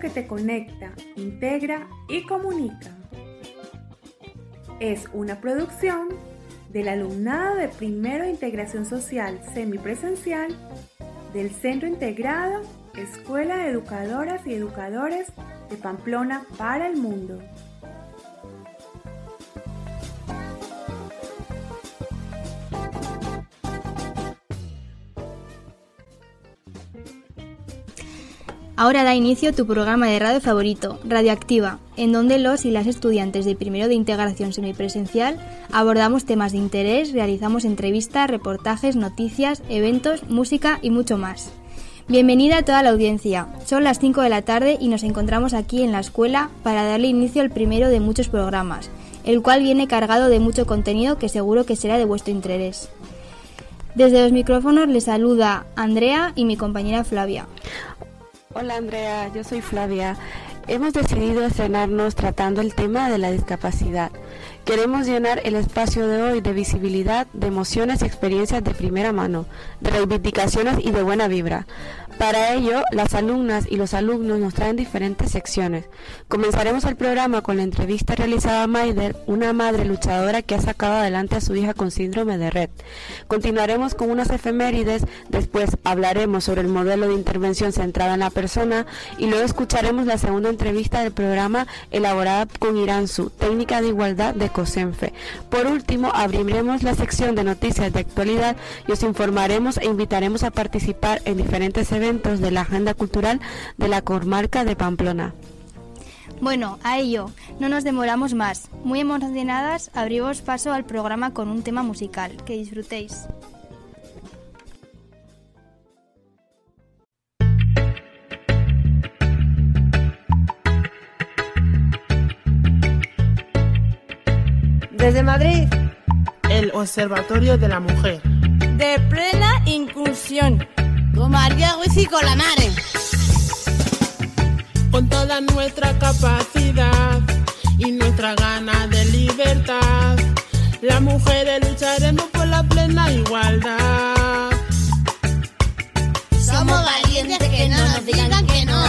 Que te conecta, integra y comunica. Es una producción del alumnado de primero integración social semipresencial del Centro Integrado Escuela de Educadoras y Educadores de Pamplona para el Mundo. Ahora da inicio tu programa de radio favorito, Radioactiva, en donde los y las estudiantes de primero de integración semipresencial abordamos temas de interés, realizamos entrevistas, reportajes, noticias, eventos, música y mucho más. Bienvenida a toda la audiencia. Son las 5 de la tarde y nos encontramos aquí en la escuela para darle inicio al primero de muchos programas, el cual viene cargado de mucho contenido que seguro que será de vuestro interés. Desde los micrófonos les saluda Andrea y mi compañera Flavia. Hola Andrea, yo soy Flavia. Hemos decidido estrenarnos tratando el tema de la discapacidad. Queremos llenar el espacio de hoy de visibilidad, de emociones y experiencias de primera mano, de reivindicaciones y de buena vibra. Para ello, las alumnas y los alumnos nos traen diferentes secciones. Comenzaremos el programa con la entrevista realizada a Maider, una madre luchadora que ha sacado adelante a su hija con síndrome de Red. Continuaremos con unas efemérides, después hablaremos sobre el modelo de intervención centrada en la persona y luego escucharemos la segunda entrevista del programa elaborada con Iranzu, técnica de igualdad de COSENFE. Por último, abriremos la sección de noticias de actualidad y os informaremos e invitaremos a participar en diferentes eventos de la agenda cultural de la comarca de Pamplona. Bueno, a ello, no nos demoramos más. Muy emocionadas, abrimos paso al programa con un tema musical. Que disfrutéis. Desde Madrid, el Observatorio de la Mujer. De plena inclusión María Ruiz y con la Mare. Con toda nuestra capacidad y nuestra gana de libertad, las mujeres lucharemos por la plena igualdad. Somos valientes que no nos digan que no.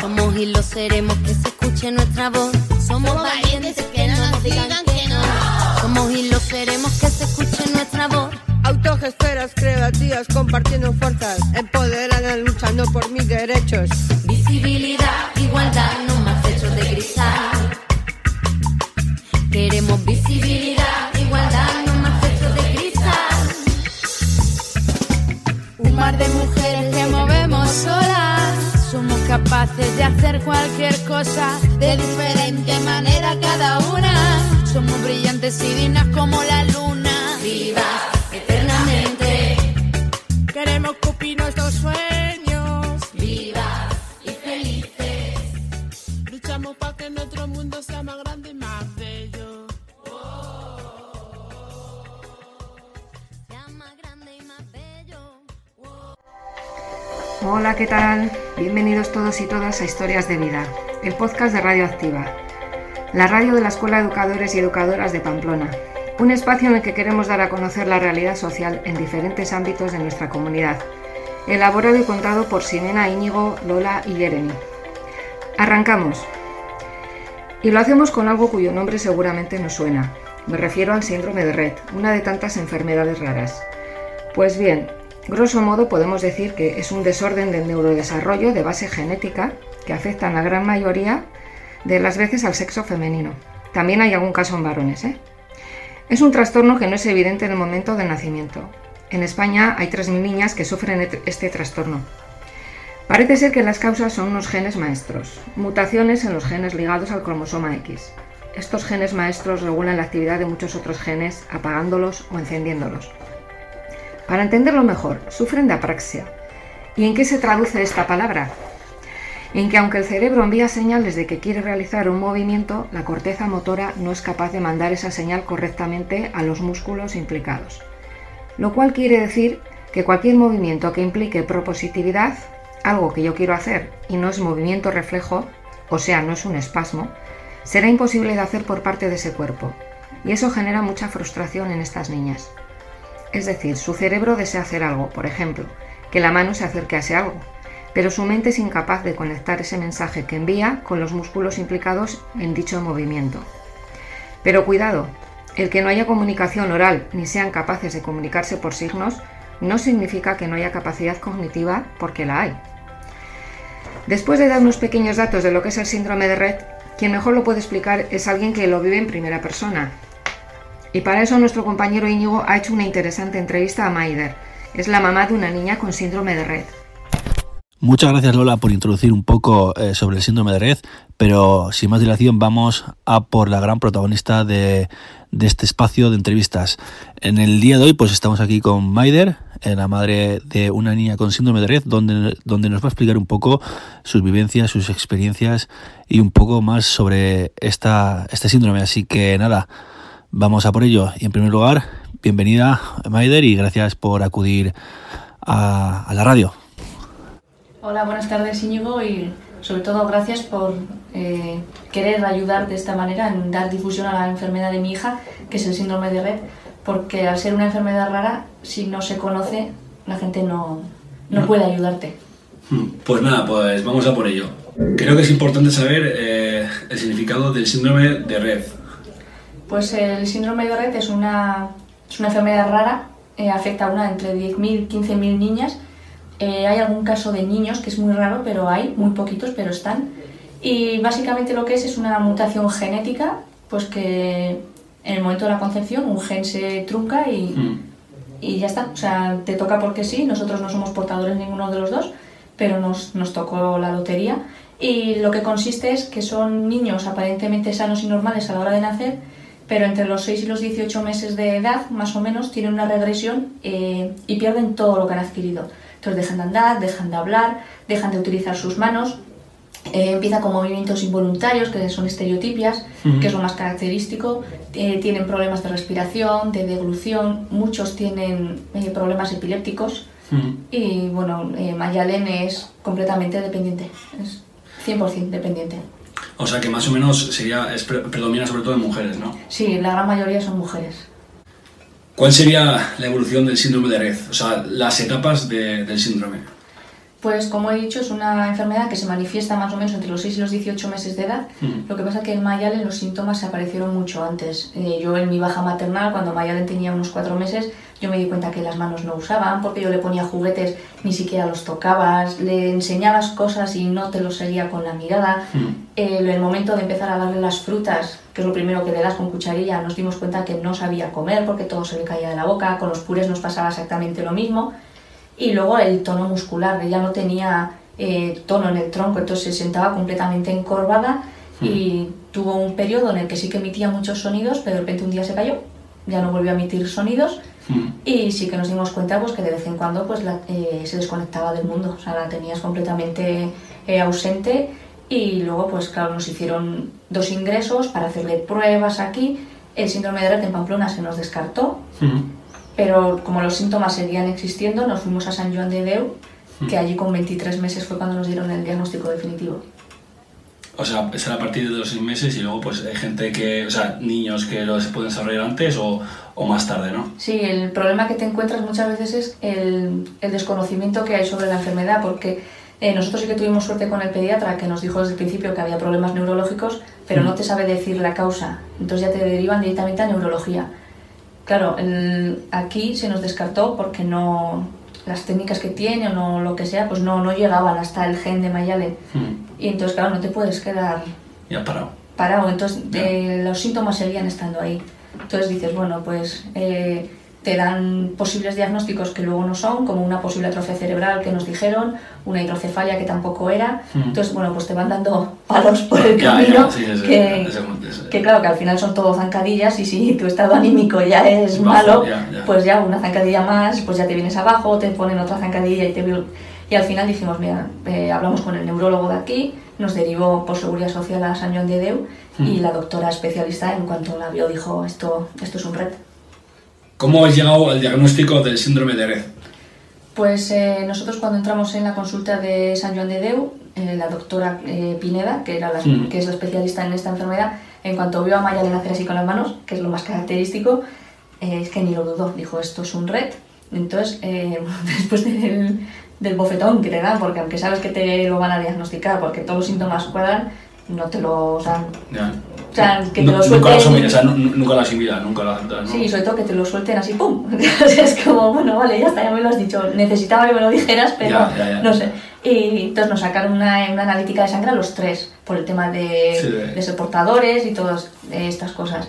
Somos y lo seremos que se escuche nuestra voz. Somos valientes que no nos digan que no. Somos y lo seremos que se escuche nuestra voz autogestoras creativas compartiendo fuerzas, empoderadas luchando por mis derechos. Visibilidad, igualdad, no más hechos de cristal. Queremos visibilidad, igualdad, no más hechos de cristal. Un mar de mujeres que movemos solas. Somos capaces de hacer cualquier cosa de diferente manera cada una. Somos brillantes y dignas como la luna. Vivas Hola, ¿qué tal? Bienvenidos todos y todas a Historias de Vida, el podcast de Radio Activa, la radio de la Escuela de Educadores y Educadoras de Pamplona un espacio en el que queremos dar a conocer la realidad social en diferentes ámbitos de nuestra comunidad, elaborado y contado por Simena Íñigo, Lola y Jeremy. Arrancamos. Y lo hacemos con algo cuyo nombre seguramente nos suena. Me refiero al síndrome de Red, una de tantas enfermedades raras. Pues bien, grosso modo podemos decir que es un desorden del neurodesarrollo de base genética que afecta en la gran mayoría de las veces al sexo femenino. También hay algún caso en varones, ¿eh? Es un trastorno que no es evidente en el momento del nacimiento. En España hay 3.000 niñas que sufren este trastorno. Parece ser que las causas son unos genes maestros, mutaciones en los genes ligados al cromosoma X. Estos genes maestros regulan la actividad de muchos otros genes, apagándolos o encendiéndolos. Para entenderlo mejor, sufren de apraxia. ¿Y en qué se traduce esta palabra? en que aunque el cerebro envía señales de que quiere realizar un movimiento, la corteza motora no es capaz de mandar esa señal correctamente a los músculos implicados. Lo cual quiere decir que cualquier movimiento que implique propositividad, algo que yo quiero hacer y no es movimiento reflejo, o sea, no es un espasmo, será imposible de hacer por parte de ese cuerpo. Y eso genera mucha frustración en estas niñas. Es decir, su cerebro desea hacer algo, por ejemplo, que la mano se acerque a ese algo, pero su mente es incapaz de conectar ese mensaje que envía con los músculos implicados en dicho movimiento. Pero cuidado, el que no haya comunicación oral ni sean capaces de comunicarse por signos no significa que no haya capacidad cognitiva porque la hay. Después de dar unos pequeños datos de lo que es el síndrome de red, quien mejor lo puede explicar es alguien que lo vive en primera persona. Y para eso nuestro compañero Íñigo ha hecho una interesante entrevista a Maider. Es la mamá de una niña con síndrome de red. Muchas gracias Lola por introducir un poco eh, sobre el síndrome de red, pero sin más dilación vamos a por la gran protagonista de, de este espacio de entrevistas. En el día de hoy pues estamos aquí con Maider, eh, la madre de una niña con síndrome de red, donde, donde nos va a explicar un poco sus vivencias, sus experiencias y un poco más sobre esta, este síndrome. Así que nada, vamos a por ello. Y en primer lugar, bienvenida Maider y gracias por acudir a, a la radio. Hola, buenas tardes Íñigo y sobre todo gracias por eh, querer ayudar de esta manera en dar difusión a la enfermedad de mi hija, que es el síndrome de red, porque al ser una enfermedad rara, si no se conoce, la gente no, no puede ayudarte. Pues nada, pues vamos a por ello. Creo que es importante saber eh, el significado del síndrome de red. Pues el síndrome de red es una, es una enfermedad rara, eh, afecta a una entre 10.000 y 15.000 niñas eh, hay algún caso de niños que es muy raro, pero hay, muy poquitos, pero están. Y básicamente lo que es es una mutación genética, pues que en el momento de la concepción un gen se trunca y, mm. y ya está. O sea, te toca porque sí, nosotros no somos portadores ninguno de los dos, pero nos, nos tocó la lotería. Y lo que consiste es que son niños aparentemente sanos y normales a la hora de nacer, pero entre los 6 y los 18 meses de edad, más o menos, tienen una regresión eh, y pierden todo lo que han adquirido. Entonces dejan de andar, dejan de hablar, dejan de utilizar sus manos, eh, empieza con movimientos involuntarios, que son estereotipias, que es lo más característico. Eh, tienen problemas de respiración, de deglución, muchos tienen eh, problemas epilépticos. Y bueno, Mayalen es completamente dependiente, es 100% dependiente. O sea que más o menos sería, predomina sobre todo en mujeres, ¿no? Sí, la gran mayoría son mujeres. ¿Cuál sería la evolución del síndrome de Red? O sea, las etapas del síndrome. Pues como he dicho, es una enfermedad que se manifiesta más o menos entre los 6 y los 18 meses de edad. Lo que pasa es que en Mayalen los síntomas se aparecieron mucho antes. Eh, yo en mi baja maternal, cuando Mayalen tenía unos 4 meses, yo me di cuenta que las manos no usaban porque yo le ponía juguetes, ni siquiera los tocabas, le enseñabas cosas y no te los seguía con la mirada. Mm. En el momento de empezar a darle las frutas, que es lo primero que le das con cucharilla, nos dimos cuenta que no sabía comer porque todo se le caía de la boca, con los purés nos pasaba exactamente lo mismo. Y luego el tono muscular, ella no tenía eh, tono en el tronco, entonces se sentaba completamente encorvada y mm. tuvo un periodo en el que sí que emitía muchos sonidos, pero de repente un día se cayó, ya no volvió a emitir sonidos mm. y sí que nos dimos cuenta pues, que de vez en cuando pues, eh, se desconectaba del mundo, o sea, la tenías completamente eh, ausente y luego, pues claro, nos hicieron dos ingresos para hacerle pruebas aquí. El síndrome de Red en Pamplona se nos descartó, pero como los síntomas seguían existiendo, nos fuimos a San Joan de Deu, que allí con 23 meses fue cuando nos dieron el diagnóstico definitivo. O sea, es a partir de los seis meses y luego pues hay gente que, o sea, niños que lo se pueden desarrollar antes o, o, más tarde, ¿no? Sí, el problema que te encuentras muchas veces es el, el desconocimiento que hay sobre la enfermedad, porque eh, nosotros sí que tuvimos suerte con el pediatra que nos dijo desde el principio que había problemas neurológicos, pero no mm. te sabe decir la causa. Entonces ya te derivan directamente a neurología. Claro, aquí se nos descartó porque no las técnicas que tiene o no, lo que sea, pues no, no llegaban hasta el gen de Mayale. Mm. Y entonces, claro, no te puedes quedar... Ya parado. Parado, entonces eh, los síntomas seguían estando ahí. Entonces dices, bueno, pues... Eh, te dan posibles diagnósticos que luego no son, como una posible atrofia cerebral que nos dijeron, una hidrocefalia que tampoco era. Mm. Entonces, bueno, pues te van dando palos por el camino, que, claro, que al final son todo zancadillas y si tu estado anímico ya es malo, pues ya una zancadilla más, pues ya te vienes abajo, te ponen otra zancadilla y te... Y al final dijimos, mira, eh, hablamos con el neurólogo de aquí, nos derivó por Seguridad Social a San Joan de Deu y mm. la doctora especialista en cuanto la vio dijo, esto, esto es un red. ¿Cómo has llegado al diagnóstico del síndrome de Red? Pues eh, nosotros cuando entramos en la consulta de San Joan de Deu, eh, la doctora eh, Pineda, que, era la, que es la especialista en esta enfermedad, en cuanto vio a Maya de nacer así con las manos, que es lo más característico, es que ni lo dudó, dijo esto es un red. Entonces, después del, del bofetón que te dan, porque aunque sabes que te lo van a diagnosticar, porque todos los síntomas cuadran, no te lo... O sea que te lo suelten... Nunca lo o sea, nunca lo asimilas, nunca lo aceptas, ¿no? Sí, sobre todo que te lo suelten así, ¡pum! es como, bueno, vale, ya está, ya me lo has dicho. Necesitaba que me lo dijeras, pero Ya, ya, ya. no sé. Y entonces nos sacaron una, una analítica de sangre a los tres, por el tema de, Sí, de- de ser portadores y todas estas cosas.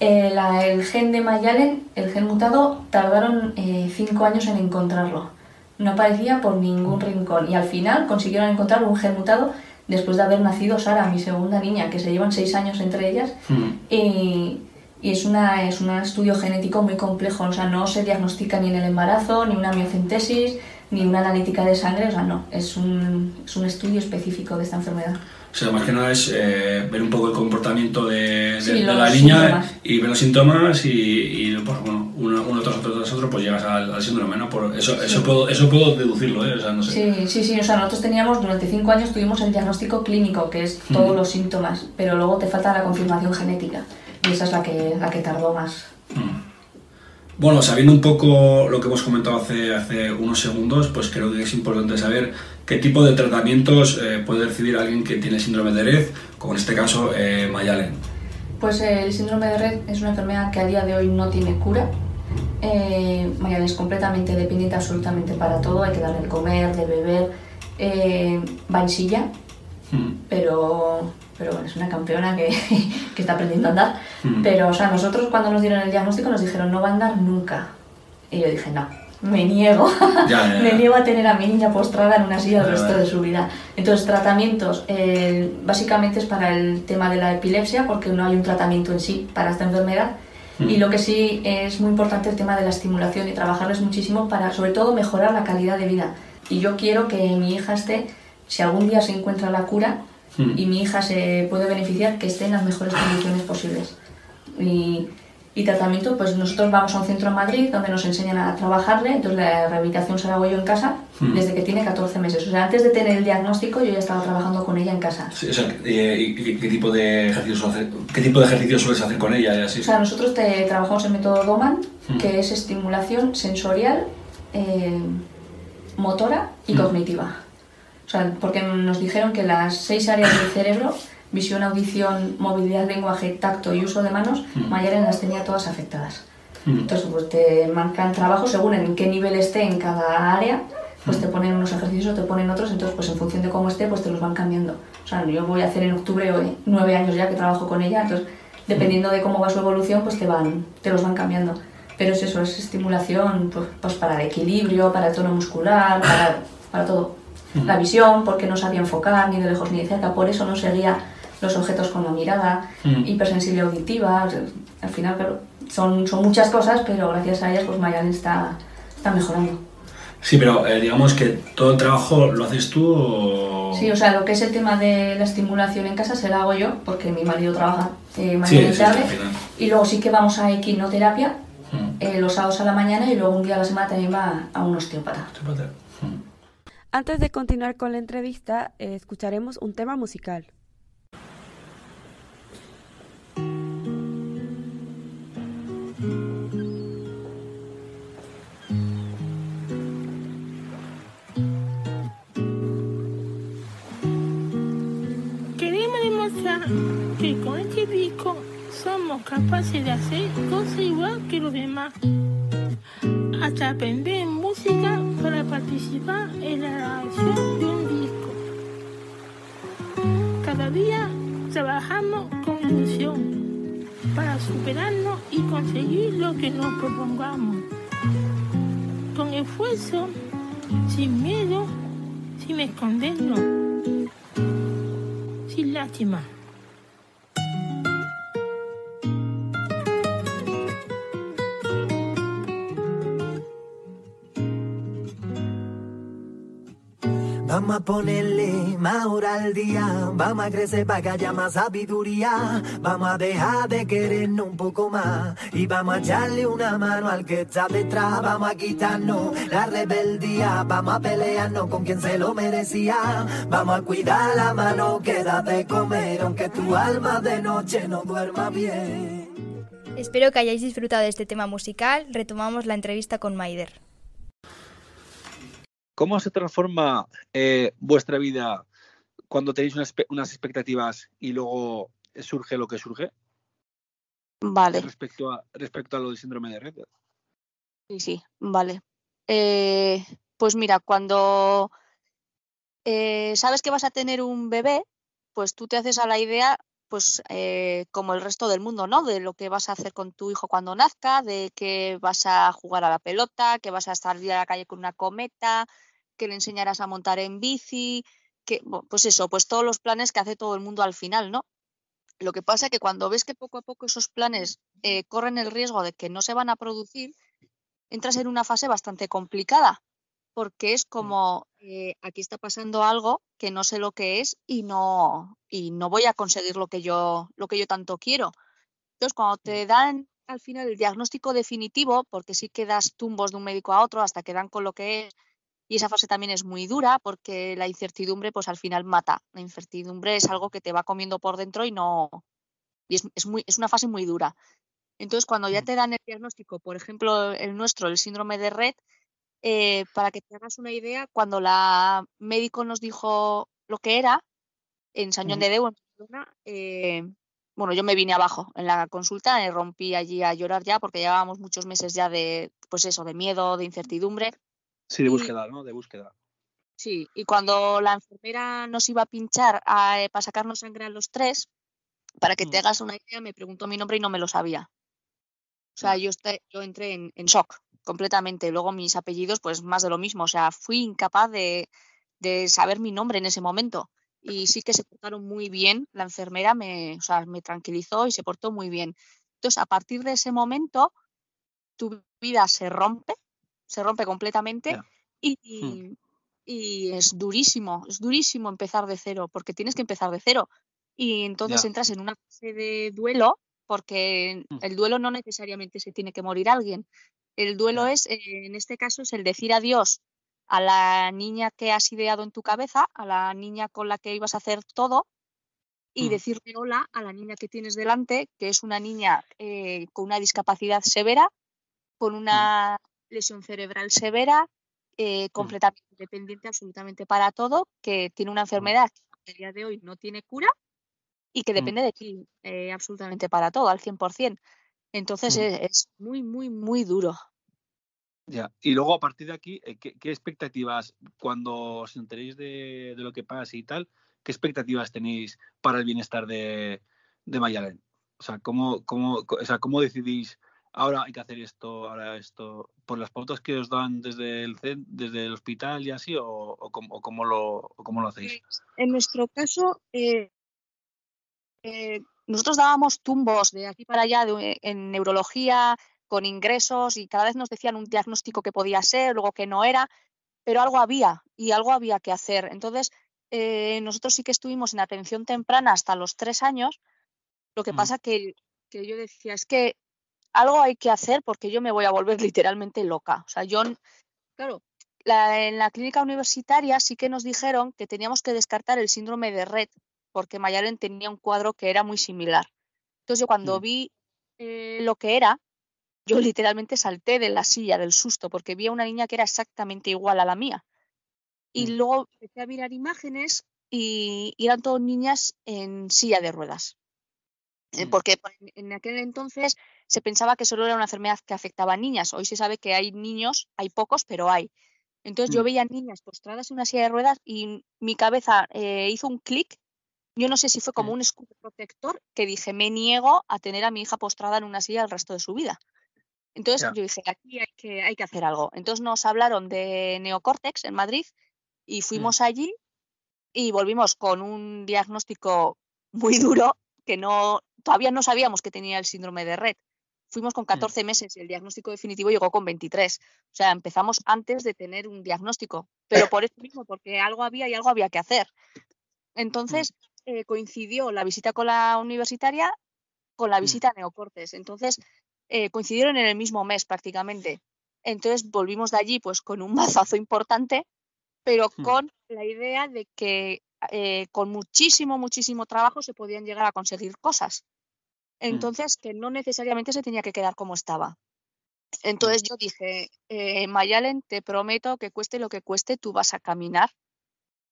Eh, la- el gen de Mayalen, el gen mutado, tardaron eh, cinco años en encontrarlo. No aparecía por ningún rincón. Y al final consiguieron encontrar un gen mutado después de haber nacido Sara, mi segunda niña, que se llevan seis años entre ellas. Mm. Y, y es, una, es un estudio genético muy complejo, o sea, no se diagnostica ni en el embarazo, ni una miocentesis, ni una analítica de sangre, o sea, no, es un, es un estudio específico de esta enfermedad. O sea, más que nada es eh, ver un poco el comportamiento de, de- Sí, de la niña síntomas. y ver los síntomas y, y, pues, bueno, uno, uno tras otro tras otro, pues llegas al, al síndrome, ¿no? Por eso, eso, puedo, eso puedo deducirlo, ¿eh? O sea, no sé. Sí, sí, sí, o sea, nosotros teníamos, durante cinco años tuvimos el diagnóstico clínico, que es todos Ujú. los síntomas, pero luego te falta la confirmación genética, y esa es la que, la que tardó más. Bueno, sabiendo un poco lo que hemos comentado hace, hace unos segundos, pues creo que es importante saber qué tipo de tratamientos eh, puede recibir alguien que tiene síndrome de Red, como en este caso eh, Mayalen. Pues eh, el síndrome de Red es una enfermedad que a día de hoy no tiene cura. Eh, Mariana es completamente dependiente absolutamente para todo, hay que darle de comer, de beber, eh, va en silla, pero, pero bueno, es una campeona que, que está aprendiendo a andar. Mm. Pero, o sea, nosotros cuando nos dieron el diagnóstico nos dijeron no va a andar nunca. Y yo dije, no, me niego. Ya, ya, ya. me niego a tener a mi niña postrada en una silla el resto de su vida. Entonces, tratamientos, eh, básicamente es para el tema de la epilepsia, porque no hay un tratamiento en sí para esta enfermedad. Mm. Y lo que sí es muy importante el tema de la estimulación y trabajarles muchísimo para, sobre todo, mejorar la calidad de vida. Y yo quiero que mi hija esté, si algún día se encuentra la cura Mm. y mi hija se puede beneficiar, que esté en las mejores condiciones posibles. Y, y tratamiento, pues nosotros vamos a un centro en Madrid donde nos enseñan a trabajarle, entonces la rehabilitación se la hago yo en casa Mm. desde que tiene 14 meses. O sea, antes de tener el diagnóstico yo ya estaba trabajando con ella en casa. Sí, o sea, eh, ¿y qué, qué tipo de ejercicios qué tipo de ejercicios sueles hacer con ella? Y así? O sea, nosotros te, trabajamos el método Doman, Mm. que es estimulación sensorial, eh, motora y cognitiva. Sea, porque nos dijeron que las seis áreas del cerebro, visión, audición, movilidad, lenguaje, tacto y uso de manos, Mm. Mayalen las tenía todas afectadas. Mm. Entonces, pues te marcan trabajo según en qué nivel esté en cada área, pues te ponen unos ejercicios o te ponen otros, entonces pues en función de cómo esté, pues te los van cambiando. O sea, yo voy a hacer en octubre hoy nueve años ya que trabajo con ella, entonces dependiendo de cómo va su evolución, pues te van, te los van cambiando. Pero es eso, es estimulación pues, pues para el equilibrio, para el tono muscular, para, para todo. La visión, porque no sabía enfocar ni de lejos ni de cerca, por eso no seguía los objetos con la mirada, Mm. hipersensible auditiva, al final, claro, son, son muchas cosas, pero gracias a ellas, pues Mayalen está, está mejorando. Sí, pero eh, digamos que todo el trabajo lo haces tú o... Sí, o sea, lo que es el tema de la estimulación en casa se la hago yo, porque mi marido trabaja eh, Sí, mañana sí, y sí, tarde. final. y luego sí que vamos a equinoterapia Mm. eh, los sábados a la mañana y luego un día a la semana también va a un osteópata. Antes de continuar con la entrevista, eh, escucharemos un tema musical. Queremos demostrar que con este disco somos capaces de hacer cosas igual que los demás. Hasta aprender música para participar en la grabación de un disco. Cada día trabajamos con ilusión para superarnos y conseguir lo que nos propongamos. Con esfuerzo, sin miedo, sin escondernos sin lástima. Vamos a ponerle más hora al día, vamos a crecer para que haya más sabiduría, vamos a dejar de querernos un poco más. Y vamos a echarle una mano al que está detrás, vamos a quitarnos la rebeldía, vamos a pelearnos con quien se lo merecía, vamos a cuidar la mano que da de comer, aunque tu alma de noche no duerma bien. Espero que hayáis disfrutado de este tema musical. Retomamos la entrevista con Maider. ¿Cómo se transforma eh, vuestra vida cuando tenéis unas, expectativas y luego surge lo que surge? Vale. Respecto a, respecto a lo del síndrome de red. Sí, sí, vale. Eh, pues mira, cuando eh, sabes que vas a tener un bebé, pues tú te haces a la idea, pues eh, como el resto del mundo, ¿no? De lo que vas a hacer con tu hijo cuando nazca, de que vas a jugar a la pelota, que vas a salir a la calle con una cometa, que le enseñarás a montar en bici, que, pues eso, pues todos los planes que hace todo el mundo al final, ¿no? Lo que pasa es que cuando ves que poco a poco esos planes eh, corren el riesgo de que no se van a producir, entras en una fase bastante complicada, porque es como, eh, aquí está pasando algo que no sé lo que es y no, y no voy a conseguir lo que, yo, lo que yo tanto quiero. Entonces, cuando te dan al final el diagnóstico definitivo, porque sí que das tumbos de un médico a otro hasta que dan con lo que es, y esa fase también es muy dura porque la incertidumbre pues al final mata. La incertidumbre es algo que te va comiendo por dentro y no... Y es, muy, es una fase muy dura. Entonces, cuando ya te dan el diagnóstico, por ejemplo, el nuestro, el síndrome de red, eh, para que te hagas una idea, cuando la médico nos dijo lo que era, en San Juan de Deu, en Barcelona, eh, bueno, yo me vine abajo en la consulta, me rompí allí a llorar ya porque llevábamos muchos meses ya de, pues eso, de miedo, de incertidumbre. Sí, de búsqueda, ¿no? De búsqueda. Sí, y cuando la enfermera nos iba a pinchar eh, para sacarnos sangre a los tres, para que te mm. hagas una idea, me preguntó mi nombre y no me lo sabía. O sea, yo, yo entré en, shock completamente. Luego mis apellidos, pues más de lo mismo. O sea, fui incapaz de, saber mi nombre en ese momento. Y sí que se portaron muy bien. La enfermera me, o sea, me tranquilizó y se portó muy bien. Entonces, a partir de ese momento, tu vida se rompe, se rompe completamente y, hmm. y, es durísimo, es durísimo empezar de cero, porque tienes que empezar de cero. Y entonces entras en una fase de duelo porque mm. el duelo no necesariamente se tiene que morir alguien. El duelo es, eh, en este caso, es el decir adiós a la niña que has ideado en tu cabeza, a la niña con la que ibas a hacer todo, y mm. decirle hola a la niña que tienes delante, que es una niña eh, con una discapacidad severa, con mm. una lesión cerebral severa, eh, completamente dependiente absolutamente para todo, que tiene una enfermedad que a día de hoy no tiene cura y que mm. depende de ti eh, absolutamente para todo, al 100%. Entonces mm. es, muy, muy, muy duro. Ya, y luego a partir de aquí, eh, ¿qué, expectativas, cuando os enteréis de, lo que pasa y tal, qué expectativas tenéis para el bienestar de, de Mayalen? O sea, ¿cómo, cómo, o sea, ¿cómo decidís ahora hay que hacer esto, ahora esto, por las pautas que os dan desde el, desde el hospital y así, o, o, cómo, lo, cómo lo hacéis? En nuestro caso, eh, eh, nosotros dábamos tumbos de aquí para allá en neurología con ingresos y cada vez nos decían un diagnóstico que podía ser, luego que no era, pero algo había y algo había que hacer. Entonces, eh, nosotros sí que estuvimos en atención temprana hasta los tres años. Lo que mm. pasa que, que yo decía, es que algo hay que hacer porque yo me voy a volver literalmente loca. O sea, yo, claro, en la clínica universitaria sí que nos dijeron que teníamos que descartar el síndrome de Red, porque Mayalen tenía un cuadro que era muy similar. Entonces yo cuando mm. vi eh, lo que era, yo literalmente salté de la silla del susto porque vi a una niña que era exactamente igual a la mía. Y mm. luego empecé a mirar imágenes y, eran todas niñas en silla de ruedas. Eh, mm. Porque en aquel entonces se pensaba que solo era una enfermedad que afectaba a niñas. Hoy se sabe que hay niños, hay pocos, pero hay. Entonces yo veía niñas postradas en una silla de ruedas y mi cabeza eh, hizo un clic yo no sé si fue como un escudo protector que dije, me niego a tener a mi hija postrada en una silla el resto de su vida. Entonces yo dije, aquí hay que, hay que hacer algo. Entonces nos hablaron de neocórtex en Madrid y mm. fuimos allí y volvimos con un diagnóstico muy duro que no todavía no sabíamos que tenía el síndrome de red. Fuimos con 14 mm. meses y el diagnóstico definitivo llegó con 23. O sea, empezamos antes de tener un diagnóstico, pero por eso mismo, porque algo había y algo había que hacer. Mm. Eh, coincidió la visita con la universitaria con la mm. visita a Neocortes. Entonces, eh, coincidieron en el mismo mes prácticamente. Entonces, volvimos de allí pues con un mazazo importante, pero mm. con la idea de que eh, con muchísimo, muchísimo trabajo se podían llegar a conseguir cosas. Mm. Entonces, que no necesariamente se tenía que quedar como estaba. Entonces yo dije, eh, Mayalen, te prometo que cueste lo que cueste, tú vas a caminar.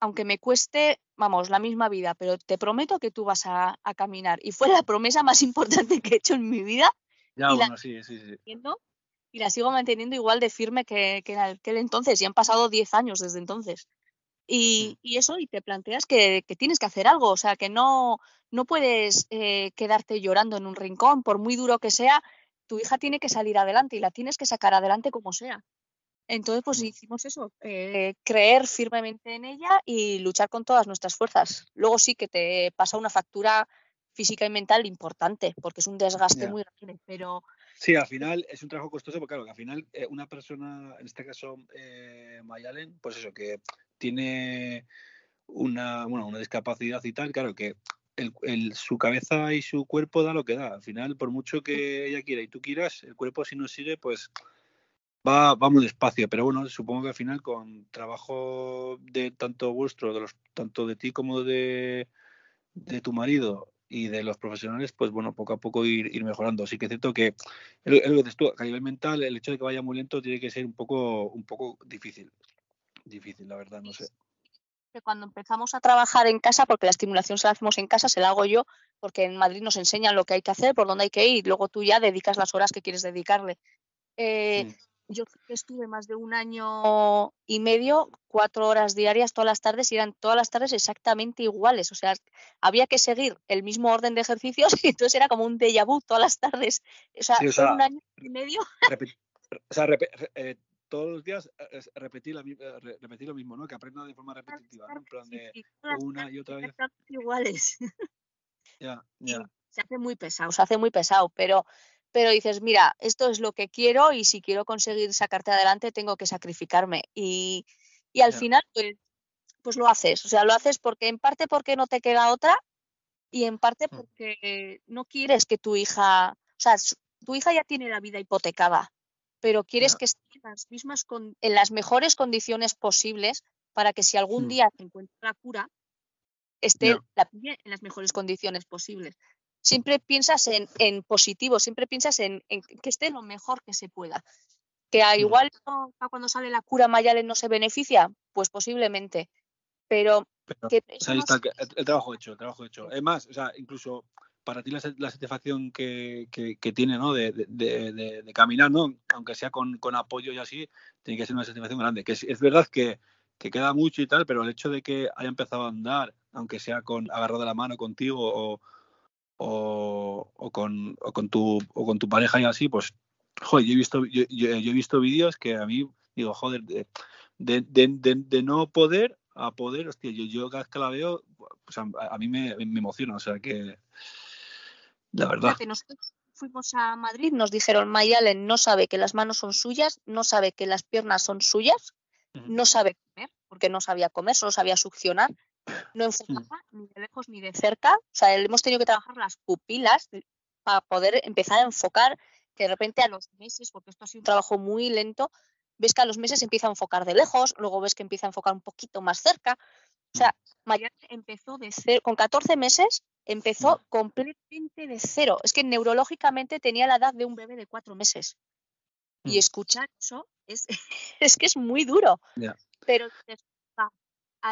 Aunque me cueste, vamos, la misma vida, pero te prometo que tú vas a, a caminar. Y fue la promesa más importante que he hecho en mi vida. Ya, y la sí, sí, sí. y la sigo manteniendo igual de firme que, que en aquel entonces, y han pasado 10 años desde entonces. Y, y eso, y te planteas que, que tienes que hacer algo, o sea, que no, no puedes eh, quedarte llorando en un rincón, por muy duro que sea, tu hija tiene que salir adelante y la tienes que sacar adelante como sea. Entonces, pues hicimos eso, eh, creer firmemente en ella y luchar con todas nuestras fuerzas. Luego sí que te pasa una factura física y mental importante, porque es un desgaste muy grande, pero Sí, al final es un trabajo costoso, porque claro, que al final eh, una persona, en este caso eh, Mayalen, pues eso, que tiene una, bueno, una discapacidad y tal, claro, que el, el- su cabeza y su cuerpo da lo que da. Al final, por mucho que ella quiera y tú quieras, el cuerpo si no sigue, pues va, va muy despacio. Pero bueno, supongo que al final con trabajo de tanto vuestro, de los, tanto de ti como de, de tu marido y de los profesionales, pues bueno, poco a poco ir, ir mejorando. Así que es cierto que es lo es lo que dices tú, a nivel mental, el hecho de que vaya muy lento tiene que ser un poco, un poco difícil. Difícil, la verdad, no sé. que cuando empezamos a trabajar en casa, porque la estimulación se la hacemos en casa, se la hago yo, porque en Madrid nos enseñan lo que hay que hacer, por dónde hay que ir, luego tú ya dedicas las horas que quieres dedicarle. Eh, Mm. Yo estuve más de un año y medio, cuatro horas diarias todas las tardes y eran todas las tardes exactamente iguales. O sea, había que seguir el mismo orden de ejercicios y entonces era como un déjà vu todas las tardes. O sea, Sí, o fue sea, un año y medio. O sea, eh, todos los días eh, repetir, la eh, re- repetir lo mismo, ¿no? Que aprenda de forma repetitiva, ¿no? En plan de una y otra vez. exactamente iguales. Ya, ya. se hace muy pesado, se hace muy pesado, pero, pero dices, mira, esto es lo que quiero y si quiero conseguir sacarte adelante tengo que sacrificarme. Y, y al final, pues, pues lo haces, o sea, lo haces porque en parte porque no te queda otra y en parte Mm. porque no quieres que tu hija, o sea, tu hija ya tiene la vida hipotecada, pero quieres que esté en las mismas con- en las mejores condiciones posibles para que si algún Mm. día se encuentra la cura, esté la en las mejores condiciones posibles. Siempre piensas en, en positivo, siempre piensas en, en que esté lo mejor que se pueda. Que a Mm. igual no- a cuando sale la cura Mayalen no se beneficia, pues posiblemente. Pero Pero, que o sea, ahí está, el, el trabajo hecho, el trabajo hecho. Es más, o sea, incluso para ti la, la satisfacción que, que, que tiene, ¿no? De, de- de, de- de caminar, ¿no? Aunque sea con, con apoyo y así, tiene que ser una satisfacción grande. Que es, es verdad que, que queda mucho y tal, pero el hecho de que haya empezado a andar, aunque sea con agarrado de la mano contigo o, o, o con, o, con tu, o con tu pareja y así, pues, joder, yo he visto, yo, yo- yo he visto vídeos que a mí digo, joder, de, de, de, de- de no poder a poder, hostia, yo, yo cada vez que la veo, pues a, a mí me, me emociona, o sea que, la verdad. Nosotros fuimos a Madrid, nos dijeron, Mayalen no sabe que las manos son suyas, no sabe que las piernas son suyas, no sabe comer, porque no sabía comer, solo sabía succionar, no enfocaba ni de lejos ni de cerca, o sea, hemos tenido que trabajar las pupilas para poder empezar a enfocar, que de repente a los meses, porque esto ha sido un trabajo muy lento, ves que a los meses empieza a enfocar de lejos, luego ves que empieza a enfocar un poquito más cerca. O sea, Mayalen empezó de cero, con 14 meses empezó completamente de cero. Es que neurológicamente tenía la edad de un bebé de cuatro meses. Y Mm. escuchar eso es, es que es muy duro. Pero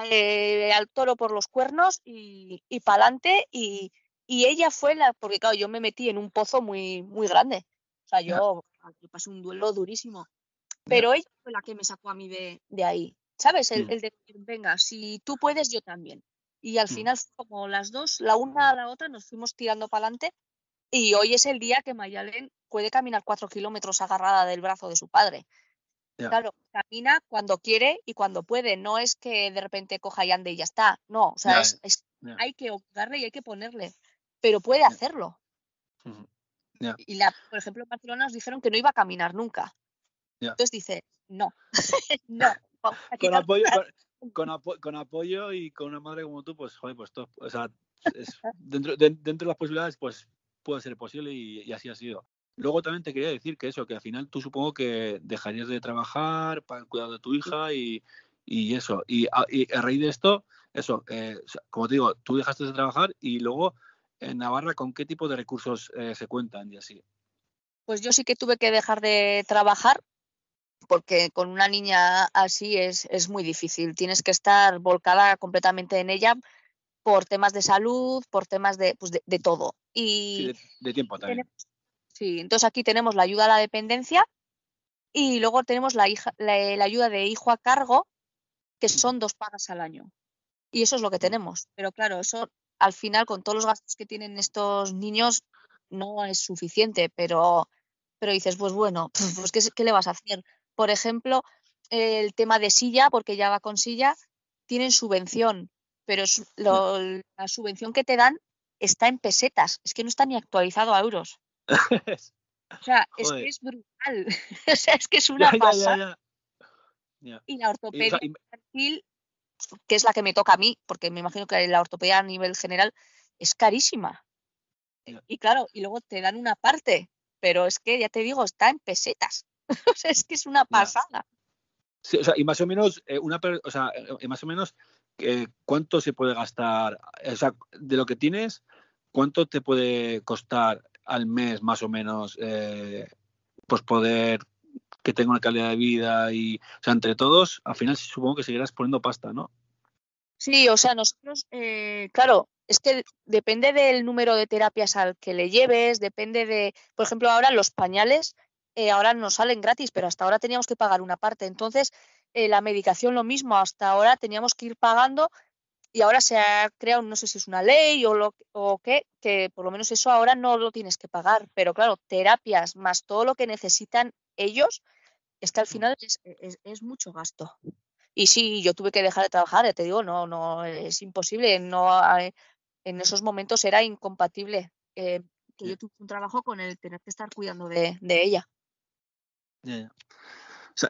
eh, al toro por los cuernos y, y para adelante. Y, y ella fue la, porque claro, yo me metí en un pozo muy, muy grande. O sea, yo, yo pasé un duelo durísimo. Pero ella fue la que me sacó a mí de, de ahí. ¿Sabes? El, Mm. el de venga, si tú puedes, yo también. Y al Mm. final, como las dos, la una a la otra, nos fuimos tirando para adelante. Y hoy es el día que Mayalen puede caminar cuatro kilómetros agarrada del brazo de su padre. Claro, camina cuando quiere y cuando puede. No es que de repente coja y ande y ya está. No, o sea, es, es- hay que obligarle y hay que ponerle. Pero puede hacerlo. Y la, por ejemplo, en Barcelona nos dijeron que no iba a caminar nunca. Entonces dice, no, no. Con apoyo, con, con apo- con apoyo y con una madre como tú, pues, joder, pues, todo, o sea, es- dentro, de, dentro de las posibilidades, pues, puede ser posible y, y así ha sido. Luego también te quería decir que eso, que al final tú supongo que dejarías de trabajar para el cuidado de tu hija y, y eso. Y a, y a raíz de esto, eso, eh, como te digo, tú dejaste de trabajar y luego en Navarra, ¿con qué tipo de recursos eh, se cuentan y así? pues yo sí que tuve que dejar de trabajar porque con una niña así es, es muy difícil. Tienes que estar volcada completamente en ella por temas de salud, por temas de, pues de, todo. Y de, tiempo también. Sí, entonces aquí tenemos la ayuda a la dependencia y luego tenemos la, hija, la, ayuda de hijo a cargo, que son dos pagas al año. Y eso es lo que tenemos. Pero claro, eso al final, con todos los gastos que tienen estos niños, no es suficiente. Pero, pero dices, pues bueno, pues ¿qué, ¿qué le vas a hacer? Por ejemplo, el tema de silla, porque ya va con silla, tienen subvención, pero la subvención que te dan está en pesetas, es que no está ni actualizado a euros. o sea, es que es brutal. o sea, es que es una pasada. y la ortopedia infantil, que es la que me toca a mí, porque me imagino que la ortopedia a nivel general es carísima. Y claro, y luego te dan una parte, pero es que ya te digo, está en pesetas. o sea, es que es una pasada. Sí, o sea, y más o menos, eh, una, o sea, eh, más o menos, eh, ¿cuánto se puede gastar? O sea, de lo que tienes, ¿cuánto te puede costar al mes, más o menos, pues poder que tenga una calidad de vida y, o sea, entre todos, al final supongo que seguirás poniendo pasta, ¿no? Sí, o sea, nosotros, claro, es que depende del número de terapias al que le lleves, depende de, por ejemplo, ahora los pañales eh, ahora nos salen gratis, pero hasta ahora teníamos que pagar una parte. Entonces, eh, la medicación lo mismo, hasta ahora teníamos que ir pagando y ahora se ha creado, no sé si es una ley o, lo, o qué, que por lo menos eso ahora no lo tienes que pagar. Pero claro, terapias más todo lo que necesitan ellos, es que al final es, mucho gasto. Y sí, yo tuve que dejar de trabajar, ya te digo, no, no, es imposible, no en esos momentos era incompatible. Eh, que yo tuve un trabajo con el tener que estar cuidando de ella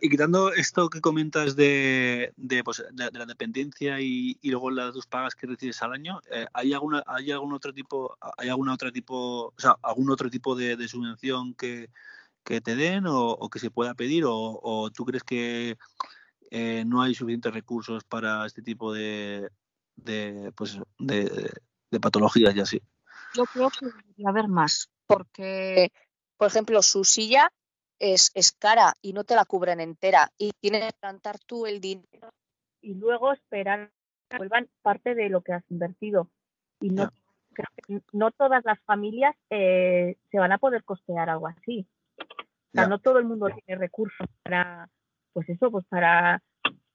y quitando esto que comentas de, de, pues, de, la dependencia y, luego las dos pagas que recibes al año, eh, ¿hay alguna, hay algún otro tipo, hay alguna otra tipo, o sea, algún otro tipo de, subvención que, te den o, que se pueda pedir o, tú crees que eh, no hay suficientes recursos para este tipo de, de pues de, patologías y así? Yo creo que debería haber más, porque, por ejemplo, su silla es, es cara y no te la cubren entera y tienes que plantar tú el dinero y luego esperar que vuelvan parte de lo que has invertido. Y no, creo que no todas las familias eh, se van a poder costear algo así. O sea, no todo el mundo tiene recursos para, pues eso, pues para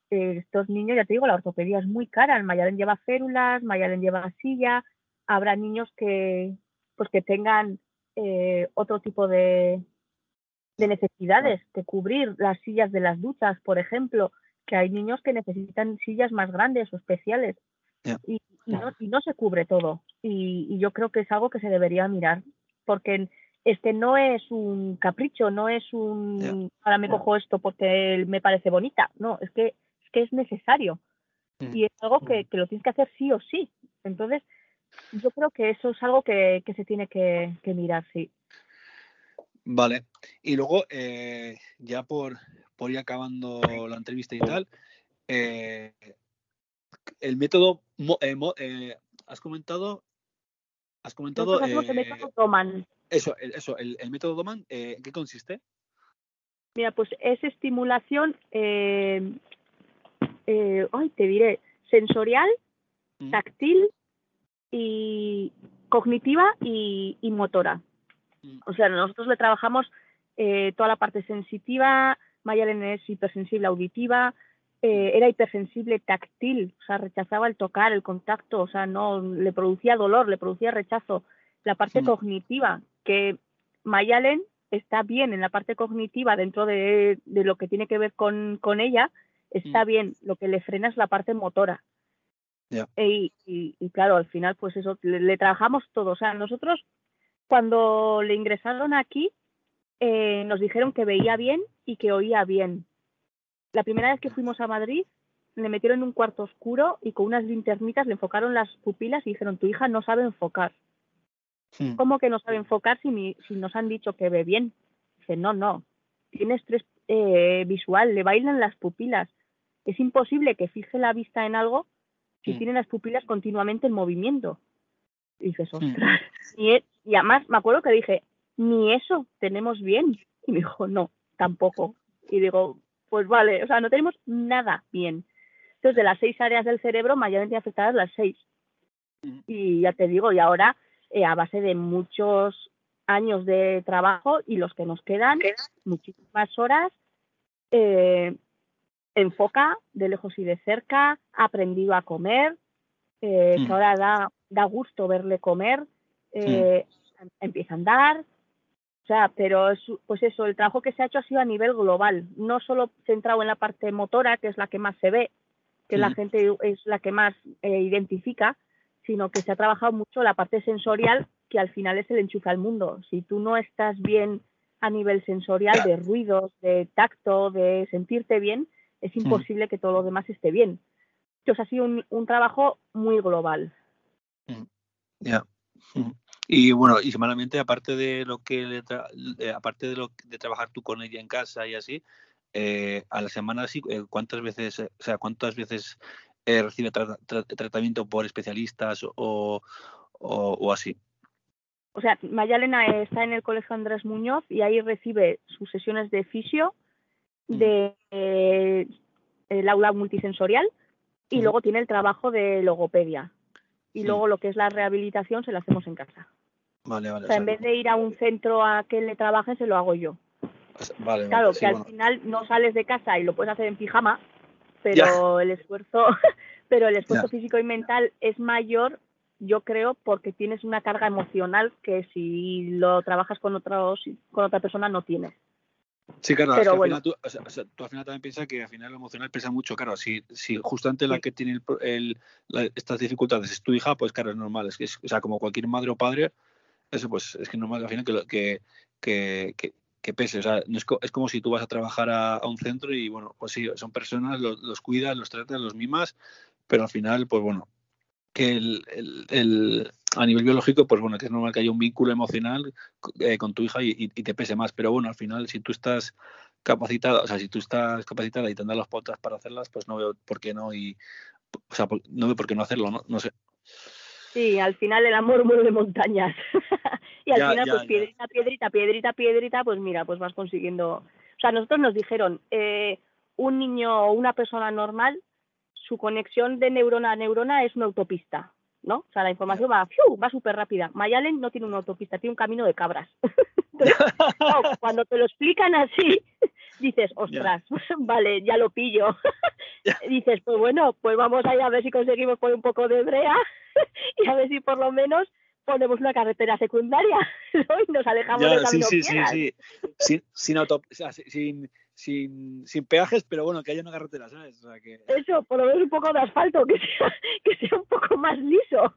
eh, estos niños, ya te digo, la ortopedia es muy cara. El Mayalen lleva férulas, Mayalen lleva silla. Habrá niños que, pues que tengan eh, otro tipo de, de necesidades, de cubrir las sillas de las duchas, por ejemplo, que hay niños que necesitan sillas más grandes o especiales y, no, se cubre todo. Y, yo creo que es algo que se debería mirar, porque es que no es un capricho, no es un ahora me cojo esto porque me parece bonita, no, es que es, que es necesario. Mm. Y es algo que, mm. que, lo tienes que hacer sí o sí. Entonces, yo creo que eso es algo que, que se tiene que, que mirar, sí. Vale. Y luego, eh, ya por, por ir acabando la entrevista y tal, eh, el método, eh, has comentado, has comentado... el método Doman. Eso, el, eso, el, método Doman, ¿en qué consiste? Mira, pues es estimulación, ay, te diré, sensorial, mm. táctil y cognitiva y motora. O sea, nosotros le trabajamos eh, toda la parte sensitiva, Mayalen es hipersensible auditiva, eh, era hipersensible táctil, o sea, rechazaba el tocar, el contacto, o sea, no le producía dolor, le producía rechazo. La parte cognitiva, que Mayalen está bien en la parte cognitiva dentro de, lo que tiene que ver con, ella, está mm. bien, lo que le frena es la parte motora. Y, claro, al final, pues eso, le, trabajamos todo. O sea, nosotros cuando le ingresaron aquí, eh, nos dijeron que veía bien y que oía bien. La primera vez que fuimos a Madrid, le metieron en un cuarto oscuro y con unas linternitas le enfocaron las pupilas y dijeron, tu hija no sabe enfocar. Hmm. ¿Cómo que no sabe enfocar si, si nos han dicho que ve bien? Dice, no, no, tiene estrés eh, visual, le bailan las pupilas. Es imposible que fije la vista en algo si hmm. tiene las pupilas continuamente en movimiento. Y dices, hmm. ostras. Y, y además me acuerdo que dije, ni eso tenemos bien. Y me dijo, no, tampoco. Y digo, pues vale, o sea, no tenemos nada bien. Entonces, de las seis áreas del cerebro, mayormente afectadas las seis. Y ya te digo, y ahora, eh, a base de muchos años de trabajo y los que nos quedan, muchísimas horas, eh, enfoca de lejos y de cerca, aprendido a comer, eh, que ahora da, da gusto verle comer, eh, empieza a andar, o sea, pero es, pues eso, el trabajo que se ha hecho ha sido a nivel global, no solo centrado en la parte motora, que es la que más se ve, que la gente es la que más eh, identifica, sino que se ha trabajado mucho la parte sensorial, que al final es el enchufe al mundo. Si tú no estás bien a nivel sensorial, de ruidos, de tacto, de sentirte bien, es imposible que todo lo demás esté bien. Ha sido un, un trabajo muy global. Ya. Y bueno, y semanalmente, aparte de lo que eh, aparte de lo de trabajar tú con ella en casa y así, eh, a la semana sí, eh, ¿cuántas veces, o sea, cuántas veces eh, recibe tra- tra- tratamiento por especialistas o, o, o así? O sea, Mayalena está en el Colegio Andrés Muñoz y ahí recibe sus sesiones de fisio, de eh, el aula multisensorial y luego tiene el trabajo de logopedia. Y luego lo que es la rehabilitación se la hacemos en casa. Vale, vale. O sea, en vez de ir a un centro a que le trabajen, se lo hago yo. vale, Claro, que al final no sales de casa y lo puedes hacer en pijama, pero el esfuerzo, pero el esfuerzo Ya. físico y mental es mayor, yo creo, porque tienes una carga emocional que si lo trabajas con otros, con otra persona no tienes. Sí, claro, es Pero que al bueno. final tú, o sea, tú al final también piensas que al final lo emocional pesa mucho, claro, si, si justamente la que tiene el el- la- estas dificultades es tu hija, pues claro, es normal, es que es, o sea, como cualquier madre o padre, eso pues es que es normal al final que, que, que, que, que pese, o sea, no es, co- es como si tú vas a trabajar a, a un centro y bueno, pues sí, son personas, los, los cuidas, los tratas, los mimas, pero al final, pues bueno, que el, el, el- a nivel biológico, pues bueno, que es normal que haya un vínculo emocional eh, con tu hija y, y- y te pese más. Pero bueno, al final, si tú estás capacitada, o sea, si tú estás capacitada y te dan las pautas para hacerlas, pues no veo por qué no y, o sea, no veo por qué no hacerlo, ¿no? No sé. Sí, al final el amor mueve montañas. y al Ya, final, ya, pues ya. piedrita, piedrita, piedrita, piedrita, pues mira, pues vas consiguiendo. O sea, nosotros nos dijeron, eh, un niño o una persona normal, su conexión de neurona a neurona es una autopista, ¿no? O sea, la información va, ¡fiu! va súper rápida. Mayalen no tiene una autopista, tiene un camino de cabras. Entonces, claro, cuando te lo explican así, dices, ostras, vale, ya lo pillo. dices, pues bueno, pues vamos a ir a ver si conseguimos poner un poco de brea y a ver si por lo menos ponemos una carretera secundaria ¿no? y nos alejamos del sí, sí, sí, sí. Sin, auto, sin, sin, sin peajes, pero bueno, que haya una carretera, ¿sabes? O sea, que, Eso, por lo menos un poco de asfalto, que sea, que sea un poco más liso.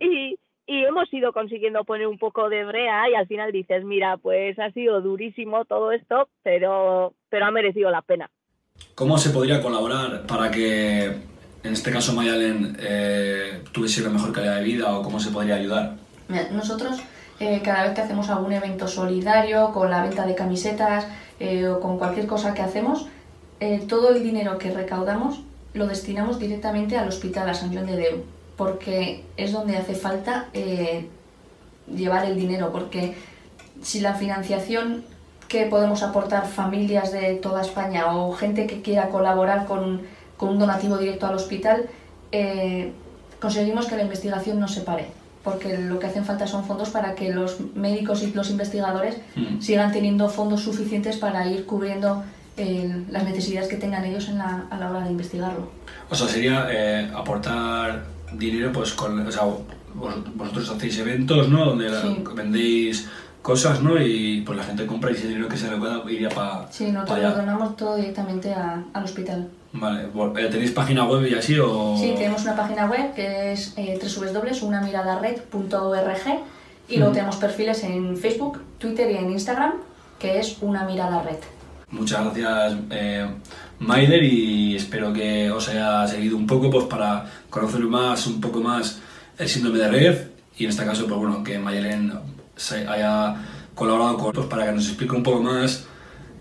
y, y hemos ido consiguiendo poner un poco de brea y al final dices, mira, pues ha sido durísimo todo esto, pero, pero ha merecido la pena. ¿Cómo se podría colaborar para que, en este caso, Mayalen eh, tuviese una mejor calidad de vida o cómo se podría ayudar? Mira, nosotros eh, cada vez que hacemos algún evento solidario, con la venta de camisetas eh, o con cualquier cosa que hacemos, eh, todo el dinero que recaudamos lo destinamos directamente al hospital, a San Joan de Déu, porque es donde hace falta eh, llevar el dinero, porque si la financiación que podemos aportar familias de toda España o gente que quiera colaborar con, con un donativo directo al hospital, conseguimos que la investigación no se pare, porque lo que hacen falta son fondos para que los médicos y los investigadores Mm. sigan teniendo fondos suficientes para ir cubriendo eh, las necesidades que tengan ellos en la- a la hora de investigarlo. O sea, sería eh, aportar dinero, pues, con, o sea, vos- vosotros hacéis eventos, ¿no? Donde Sí. vendéis cosas, ¿no? Y pues la gente compra y ese dinero que se recauda iría para Sí, nosotros allá. lo donamos todo directamente a- al hospital. Vale, eh, ¿tenéis página web y así o...? Sí, tenemos una página web que es eh, www.unamiradred.org y luego Ujú. tenemos perfiles en Facebook, Twitter y en Instagram que es Una Mirada Red. Muchas gracias, eh, Maider, y espero que os haya seguido un poco pues, para conocer más, un poco más el síndrome de Red y en este caso, pues bueno, que Mayelen se haya colaborado con pues, para que nos explique un poco más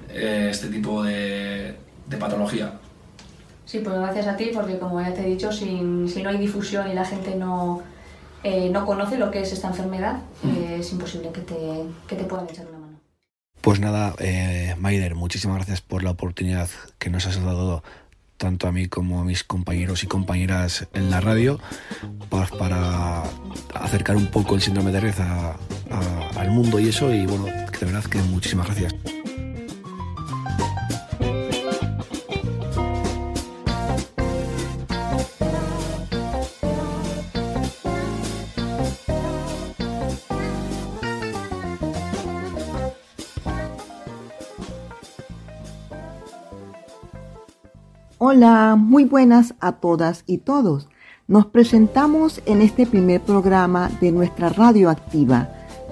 eh, este tipo de, de patología. Sí, pues gracias a ti porque como ya te he dicho, sin- si no hay difusión y la gente no, eh, no conoce lo que es esta enfermedad, eh, es imposible que te, que te puedan echar una mano. Pues nada, eh, Maider, muchísimas gracias por la oportunidad que nos has dado tanto a mí como a mis compañeros y compañeras en la radio para, acercar un poco el síndrome de Red al mundo y eso y bueno, de verdad que muchísimas gracias. Hola, muy buenas a todas y todos. Nos presentamos en este primer programa de nuestra radio activa.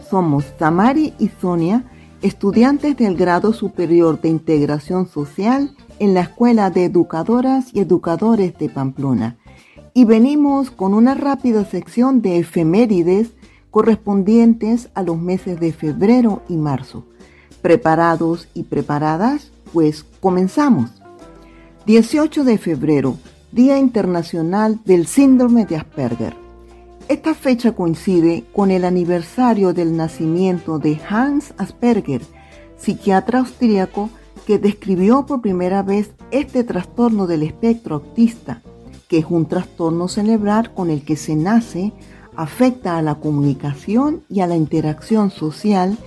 Somos Tamari y Sonia, estudiantes del grado superior de integración social en la Escuela de Educadoras y Educadores de Pamplona. Y venimos con una rápida sección de efemérides correspondientes a los meses de febrero y marzo. ¿Preparados y preparadas? Pues comenzamos. 18 de febrero, Día Internacional del Síndrome de Asperger. Esta fecha coincide con el aniversario del nacimiento de Hans Asperger, psiquiatra austríaco que describió por primera vez este trastorno del espectro autista, que es un trastorno cerebral con el que se nace, afecta a la comunicación y a la interacción social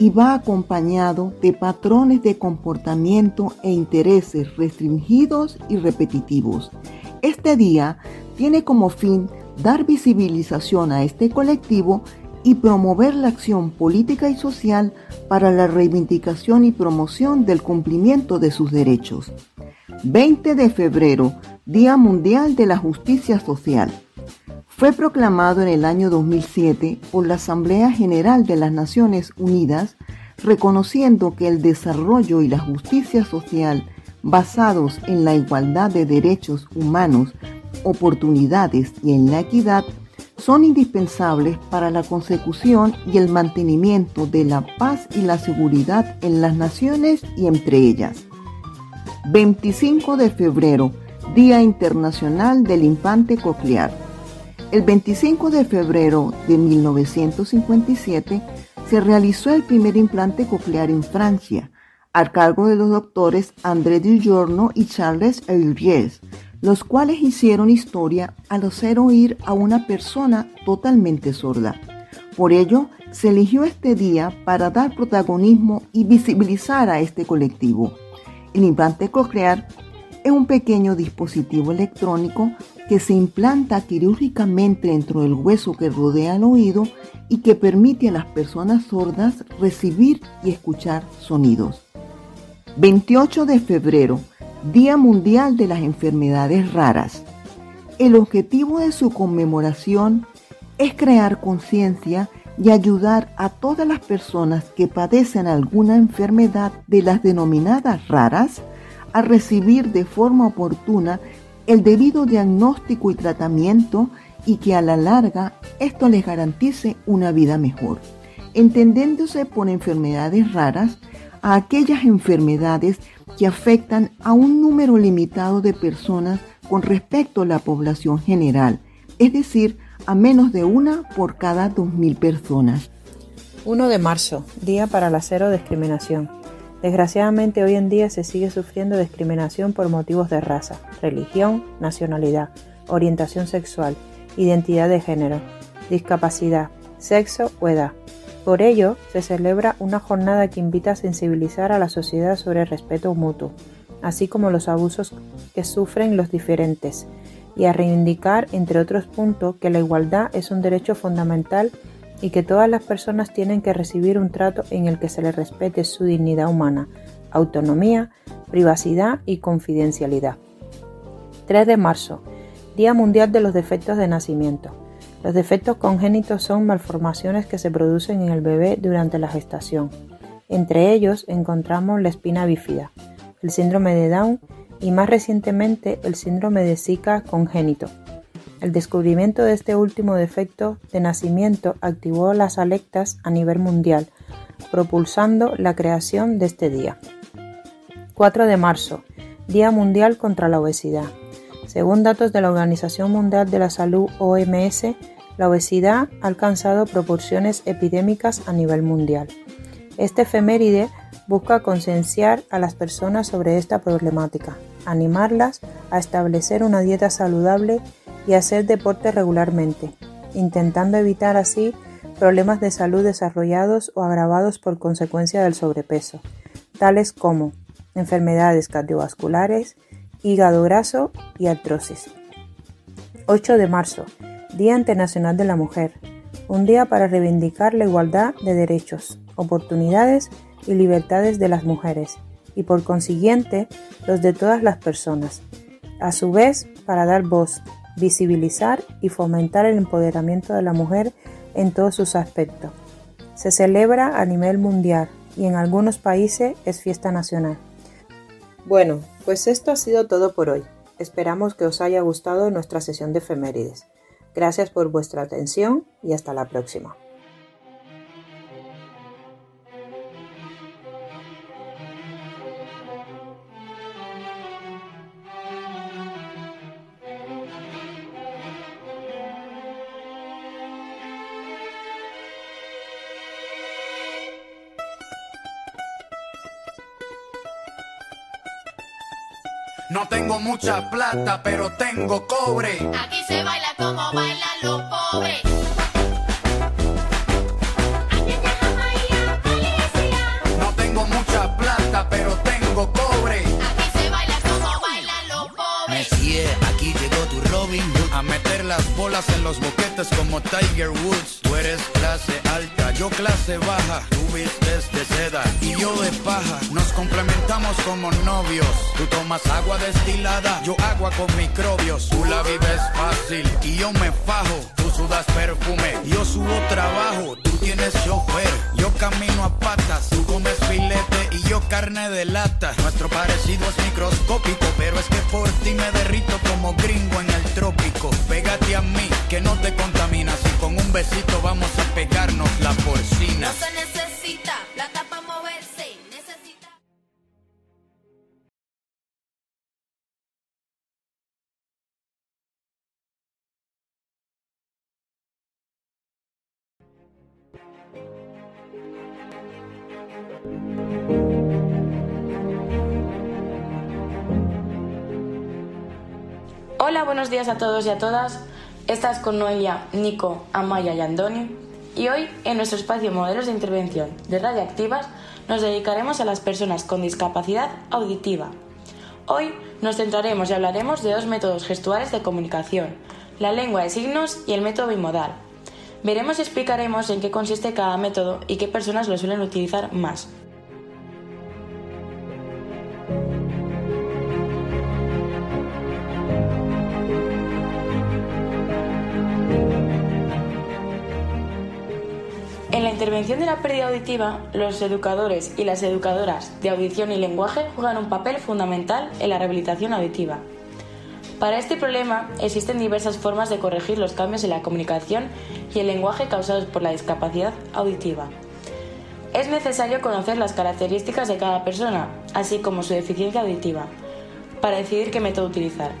y va acompañado de patrones de comportamiento e intereses restringidos y repetitivos. Este día tiene como fin dar visibilización a este colectivo y promover la acción política y social para la reivindicación y promoción del cumplimiento de sus derechos. 20 de febrero, Día Mundial de la Justicia Social. Fue proclamado en el año 2007 por la Asamblea General de las Naciones Unidas, reconociendo que el desarrollo y la justicia social basados en la igualdad de derechos humanos, oportunidades y en la equidad son indispensables para la consecución y el mantenimiento de la paz y la seguridad en las naciones y entre ellas. 25 de febrero, Día Internacional del Infante Coclear. El 25 de febrero de 1957 se realizó el primer implante coclear en Francia, a cargo de los doctores André Dujourno y Charles Heuries, los cuales hicieron historia al hacer oír a una persona totalmente sorda. Por ello, se eligió este día para dar protagonismo y visibilizar a este colectivo. El implante coclear es un pequeño dispositivo electrónico que se implanta quirúrgicamente dentro del hueso que rodea el oído y que permite a las personas sordas recibir y escuchar sonidos. 28 de febrero, Día Mundial de las Enfermedades Raras. El objetivo de su conmemoración es crear conciencia y ayudar a todas las personas que padecen alguna enfermedad de las denominadas raras a recibir de forma oportuna el debido diagnóstico y tratamiento y que a la larga esto les garantice una vida mejor, entendiéndose por enfermedades raras a aquellas enfermedades que afectan a un número limitado de personas con respecto a la población general, es decir, a menos de una por cada 2.000 personas. 1 de marzo, Día para la Cero Discriminación. Desgraciadamente hoy en día se sigue sufriendo discriminación por motivos de raza, religión, nacionalidad, orientación sexual, identidad de género, discapacidad, sexo o edad. Por ello, se celebra una jornada que invita a sensibilizar a la sociedad sobre el respeto mutuo, así como los abusos que sufren los diferentes, y a reivindicar, entre otros puntos, que la igualdad es un derecho fundamental y que todas las personas tienen que recibir un trato en el que se les respete su dignidad humana, autonomía, privacidad y confidencialidad. 3 de marzo, Día Mundial de los Defectos de Nacimiento. Los defectos congénitos son malformaciones que se producen en el bebé durante la gestación. Entre ellos encontramos la espina bífida, el síndrome de Down y más recientemente el síndrome de Zika congénito. El descubrimiento de este último defecto de nacimiento activó las alertas a nivel mundial, propulsando la creación de este día. 4 de marzo, Día Mundial contra la Obesidad. Según datos de la Organización Mundial de la Salud OMS, La obesidad ha alcanzado proporciones epidémicas a nivel mundial. Este efeméride busca concienciar a las personas sobre esta problemática, animarlas a establecer una dieta saludable y hacer deporte regularmente, intentando evitar así problemas de salud desarrollados o agravados por consecuencia del sobrepeso, tales como enfermedades cardiovasculares, hígado graso y artrosis. 8 de marzo, Día Internacional de la Mujer, un día para reivindicar la igualdad de derechos, oportunidades y libertades de las mujeres, y por consiguiente los de todas las personas. A su vez, para dar voz, visibilizar y fomentar el empoderamiento de la mujer en todos sus aspectos. Se celebra a nivel mundial y en algunos países es fiesta nacional. Bueno, pues esto ha sido todo por hoy. Esperamos que os haya gustado nuestra sesión de efemérides. Gracias por vuestra atención y hasta la próxima. Mucha plata, pero tengo cobre. Aquí se baila como bailan los pobres. A meter las bolas en los boquetes como Tiger Woods. Tú eres clase alta, yo clase baja. Tú vistes de seda y yo de paja. Nos complementamos como novios. Tú tomas agua destilada, yo agua con microbios. Tú la vives fácil y yo me fajo. Tú sudas perfume, yo subo trabajo. Tú tienes chofer, yo camino a patas. Tú comes filete y yo carne de lata. Nuestro parecido es microscópico, pero es que por ti me derrito como gringo en el trópico. Pégate a mí, que no te contaminas. Y con un besito vamos a pegarnos la porcina. No se necesita Hola, buenos días a todos y a todas. Estás con Noelia, Nico, Amaya y Andoni. Y hoy, en nuestro espacio Modelos de Intervención de Radioactivas, nos dedicaremos a las personas con discapacidad auditiva. Hoy nos centraremos y hablaremos de dos métodos gestuales de comunicación, la lengua de signos y el método bimodal. Veremos y explicaremos en qué consiste cada método y qué personas lo suelen utilizar más. La intervención de la pérdida auditiva, los educadores y las educadoras de audición y lenguaje juegan un papel fundamental en la rehabilitación auditiva. Para este problema existen diversas formas de corregir los cambios en la comunicación y el lenguaje causados por la discapacidad auditiva. Es necesario conocer las características de cada persona, así como su deficiencia auditiva, para decidir qué método utilizar.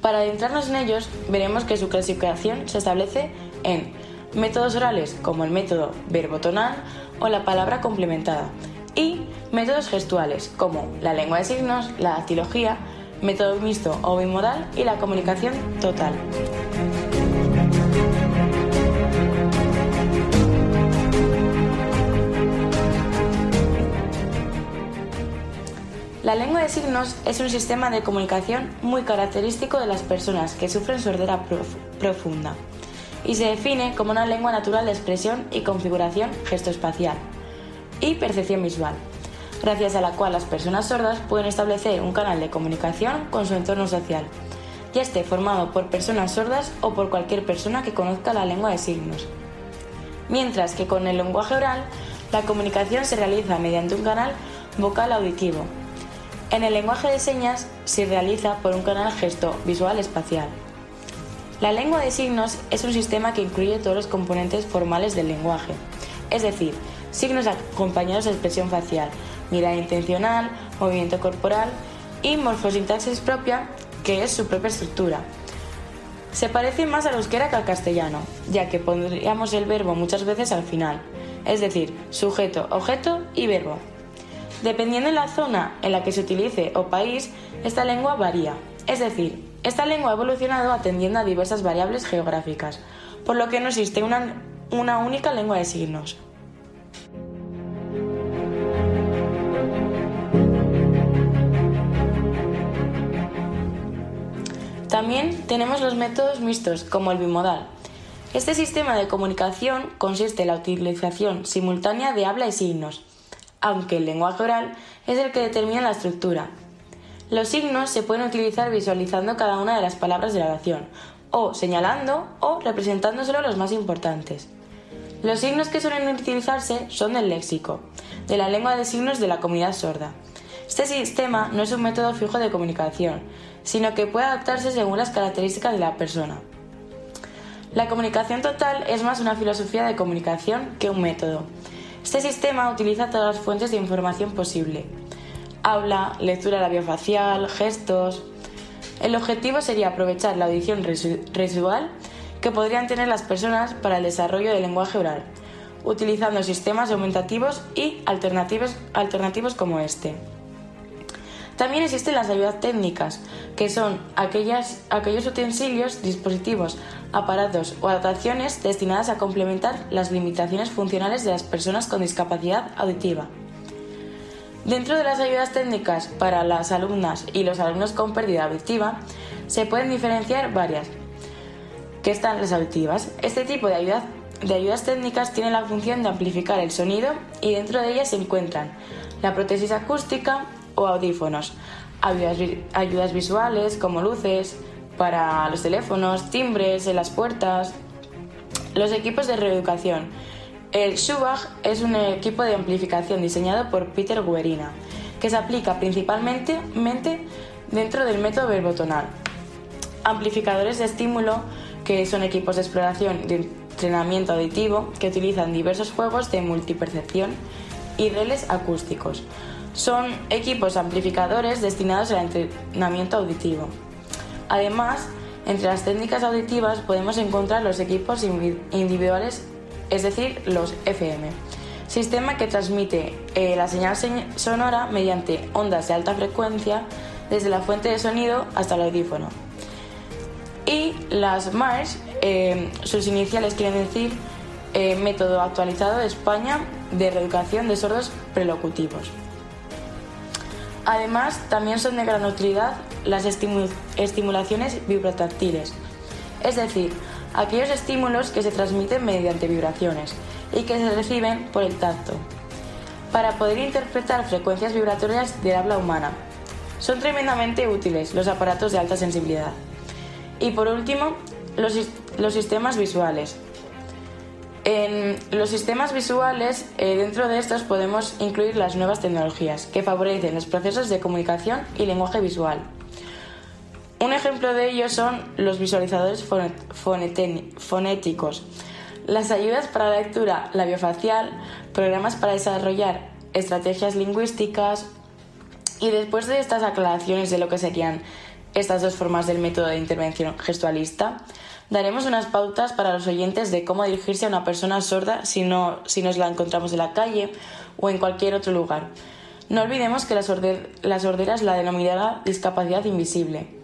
Para adentrarnos en ellos, veremos que su clasificación se establece en métodos orales como el método verbotonal o la palabra complementada y métodos gestuales como la lengua de signos, la dactilología, método mixto o bimodal y la comunicación total. La lengua de signos es un sistema de comunicación muy característico de las personas que sufren sordera prof- profunda y se define como una lengua natural de expresión y configuración gestoespacial y percepción visual, gracias a la cual las personas sordas pueden establecer un canal de comunicación con su entorno social, ya esté formado por personas sordas o por cualquier persona que conozca la lengua de signos. Mientras que con el lenguaje oral, la comunicación se realiza mediante un canal vocal auditivo. En el lenguaje de señas se realiza por un canal gesto visual espacial. La lengua de signos es un sistema que incluye todos los componentes formales del lenguaje, es decir, signos acompañados de expresión facial, mirada intencional, movimiento corporal y morfosintaxis propia, que es su propia estructura. Se parece más al euskera que al castellano, ya que pondríamos el verbo muchas veces al final, es decir, sujeto, objeto y verbo. Dependiendo de la zona en la que se utilice o país, esta lengua varía. Es decir, esta lengua ha evolucionado atendiendo a diversas variables geográficas, por lo que no existe una, una única lengua de signos. También tenemos los métodos mixtos, como el bimodal. Este sistema de comunicación consiste en la utilización simultánea de habla y signos, aunque el lenguaje oral es el que determina la estructura. Los signos se pueden utilizar visualizando cada una de las palabras de la oración, o señalando o representando solo los más importantes. Los signos que suelen utilizarse son del léxico, de la lengua de signos de la comunidad sorda. Este sistema no es un método fijo de comunicación, sino que puede adaptarse según las características de la persona. La comunicación total es más una filosofía de comunicación que un método. Este sistema utiliza todas las fuentes de información posible. Habla, lectura labiofacial, gestos. El objetivo sería aprovechar la audición residual que podrían tener las personas para el desarrollo del lenguaje oral, utilizando sistemas aumentativos y alternativos, alternativos como este. También existen las ayudas técnicas, que son aquellos utensilios, dispositivos, aparatos o adaptaciones destinadas a complementar las limitaciones funcionales de las personas con discapacidad auditiva. Dentro de las ayudas técnicas para las alumnas y los alumnos con pérdida auditiva, se pueden diferenciar varias, que están las auditivas. Este tipo de ayudas, de ayudas técnicas tiene la función de amplificar el sonido y dentro de ellas se encuentran la prótesis acústica, o audífonos, ayudas, visuales como luces para los teléfonos, timbres en las puertas, los equipos de reeducación. El Schubach es un equipo de amplificación diseñado por Peter Guerina, que se aplica principalmente dentro del método verbotonal. Amplificadores de estímulo, que son equipos de exploración de entrenamiento auditivo que utilizan diversos juegos de multipercepción y relés acústicos son equipos amplificadores destinados al entrenamiento auditivo. Además, entre las técnicas auditivas podemos encontrar los equipos individuales, es decir, los FM, sistema que transmite eh, la señal sonora mediante ondas de alta frecuencia desde la fuente de sonido hasta el audífono. Y las MARS, eh, sus iniciales quieren decir eh, Método Actualizado de España de Reeducación de Sordos Prelocutivos. Además, también son de gran utilidad las estimulaciones vibrotáctiles, es decir, aquellos estímulos que se transmiten mediante vibraciones y que se reciben por el tacto, para poder interpretar frecuencias vibratorias del habla humana. Son tremendamente útiles los aparatos de alta sensibilidad. Y por último, los, los sistemas visuales, en los sistemas visuales, eh, dentro de estos podemos incluir las nuevas tecnologías que favorecen los procesos de comunicación y lenguaje visual. Un ejemplo de ello son los visualizadores fonéticos, las ayudas para la lectura labiofacial, programas para desarrollar estrategias lingüísticas y después de estas aclaraciones de lo que serían estas dos formas del método de intervención gestualista, daremos unas pautas para los oyentes de cómo dirigirse a una persona sorda si, no, si nos la encontramos en la calle o en cualquier otro lugar. No olvidemos que la, sordera es la denominada discapacidad invisible.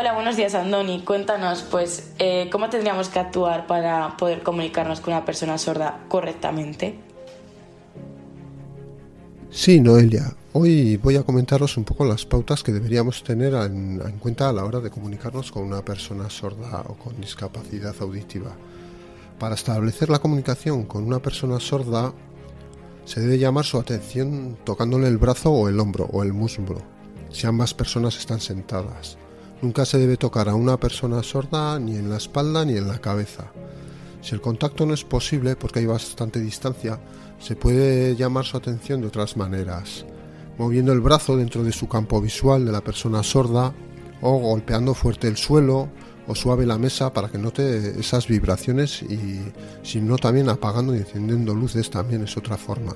Hola, buenos días Andoni. Cuéntanos, pues, eh, ¿cómo tendríamos que actuar para poder comunicarnos con una persona sorda correctamente? Sí, Noelia. Hoy voy a comentaros un poco las pautas que deberíamos tener en, cuenta a la hora de comunicarnos con una persona sorda o con discapacidad auditiva. Para establecer la comunicación con una persona sorda se debe llamar su atención tocándole el brazo o el hombro o el muslo, si ambas personas están sentadas. Nunca se debe tocar a una persona sorda ni en la espalda ni en la cabeza. Si el contacto no es posible porque hay bastante distancia, se puede llamar su atención de otras maneras, moviendo el brazo dentro de su campo visual de la persona sorda o golpeando fuerte el suelo o suave la mesa para que note esas vibraciones y si no también apagando y encendiendo luces también es otra forma.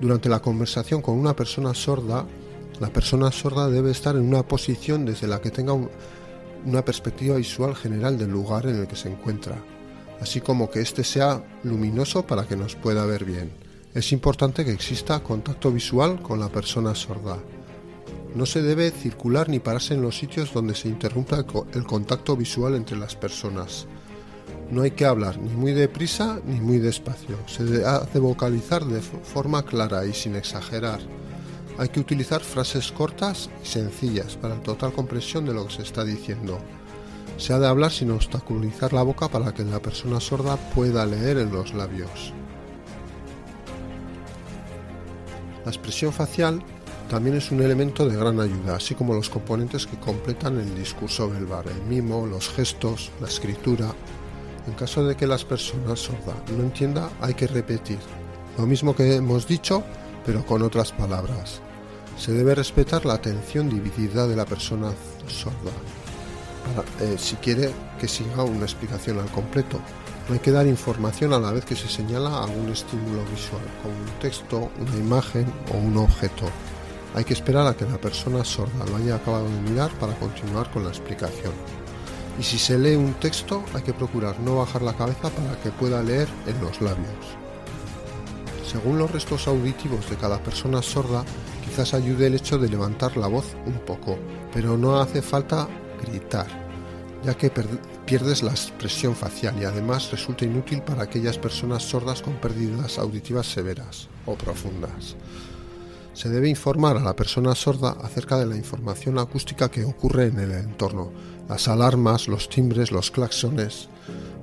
Durante la conversación con una persona sorda, la persona sorda debe estar en una posición desde la que tenga una perspectiva visual general del lugar en el que se encuentra, así como que éste sea luminoso para que nos pueda ver bien. Es importante que exista contacto visual con la persona sorda. No se debe circular ni pararse en los sitios donde se interrumpa el contacto visual entre las personas. No hay que hablar ni muy deprisa ni muy despacio. Se debe vocalizar de forma clara y sin exagerar. Hay que utilizar frases cortas y sencillas para total comprensión de lo que se está diciendo. Se ha de hablar sin obstaculizar la boca para que la persona sorda pueda leer en los labios. La expresión facial también es un elemento de gran ayuda, así como los componentes que completan el discurso verbal, el mimo, los gestos, la escritura. En caso de que las personas sordas no entienda, hay que repetir lo mismo que hemos dicho, pero con otras palabras. Se debe respetar la atención dividida de la persona sorda, eh, si quiere que siga una explicación al completo. No hay que dar información a la vez que se señala algún estímulo visual, como un texto, una imagen o un objeto. Hay que esperar a que la persona sorda lo haya acabado de mirar para continuar con la explicación. Y si se lee un texto, hay que procurar no bajar la cabeza para que pueda leer en los labios. Según los restos auditivos de cada persona sorda, quizás ayude el hecho de levantar la voz un poco, pero no hace falta gritar, ya que pierdes la expresión facial y además resulta inútil para aquellas personas sordas con pérdidas auditivas severas o profundas. Se debe informar a la persona sorda acerca de la información acústica que ocurre en el entorno, las alarmas, los timbres, los claxones,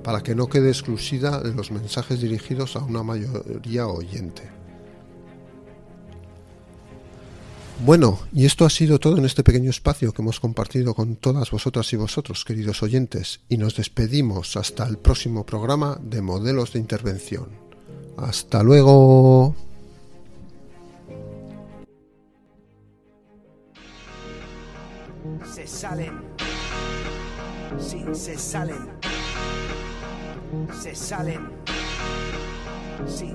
para que no quede exclusiva de los mensajes dirigidos a una mayoría oyente. Bueno, y esto ha sido todo en este pequeño espacio que hemos compartido con todas vosotras y vosotros, queridos oyentes, y nos despedimos hasta el próximo programa de modelos de intervención. Hasta luego. Se salen. se salen. Se salen,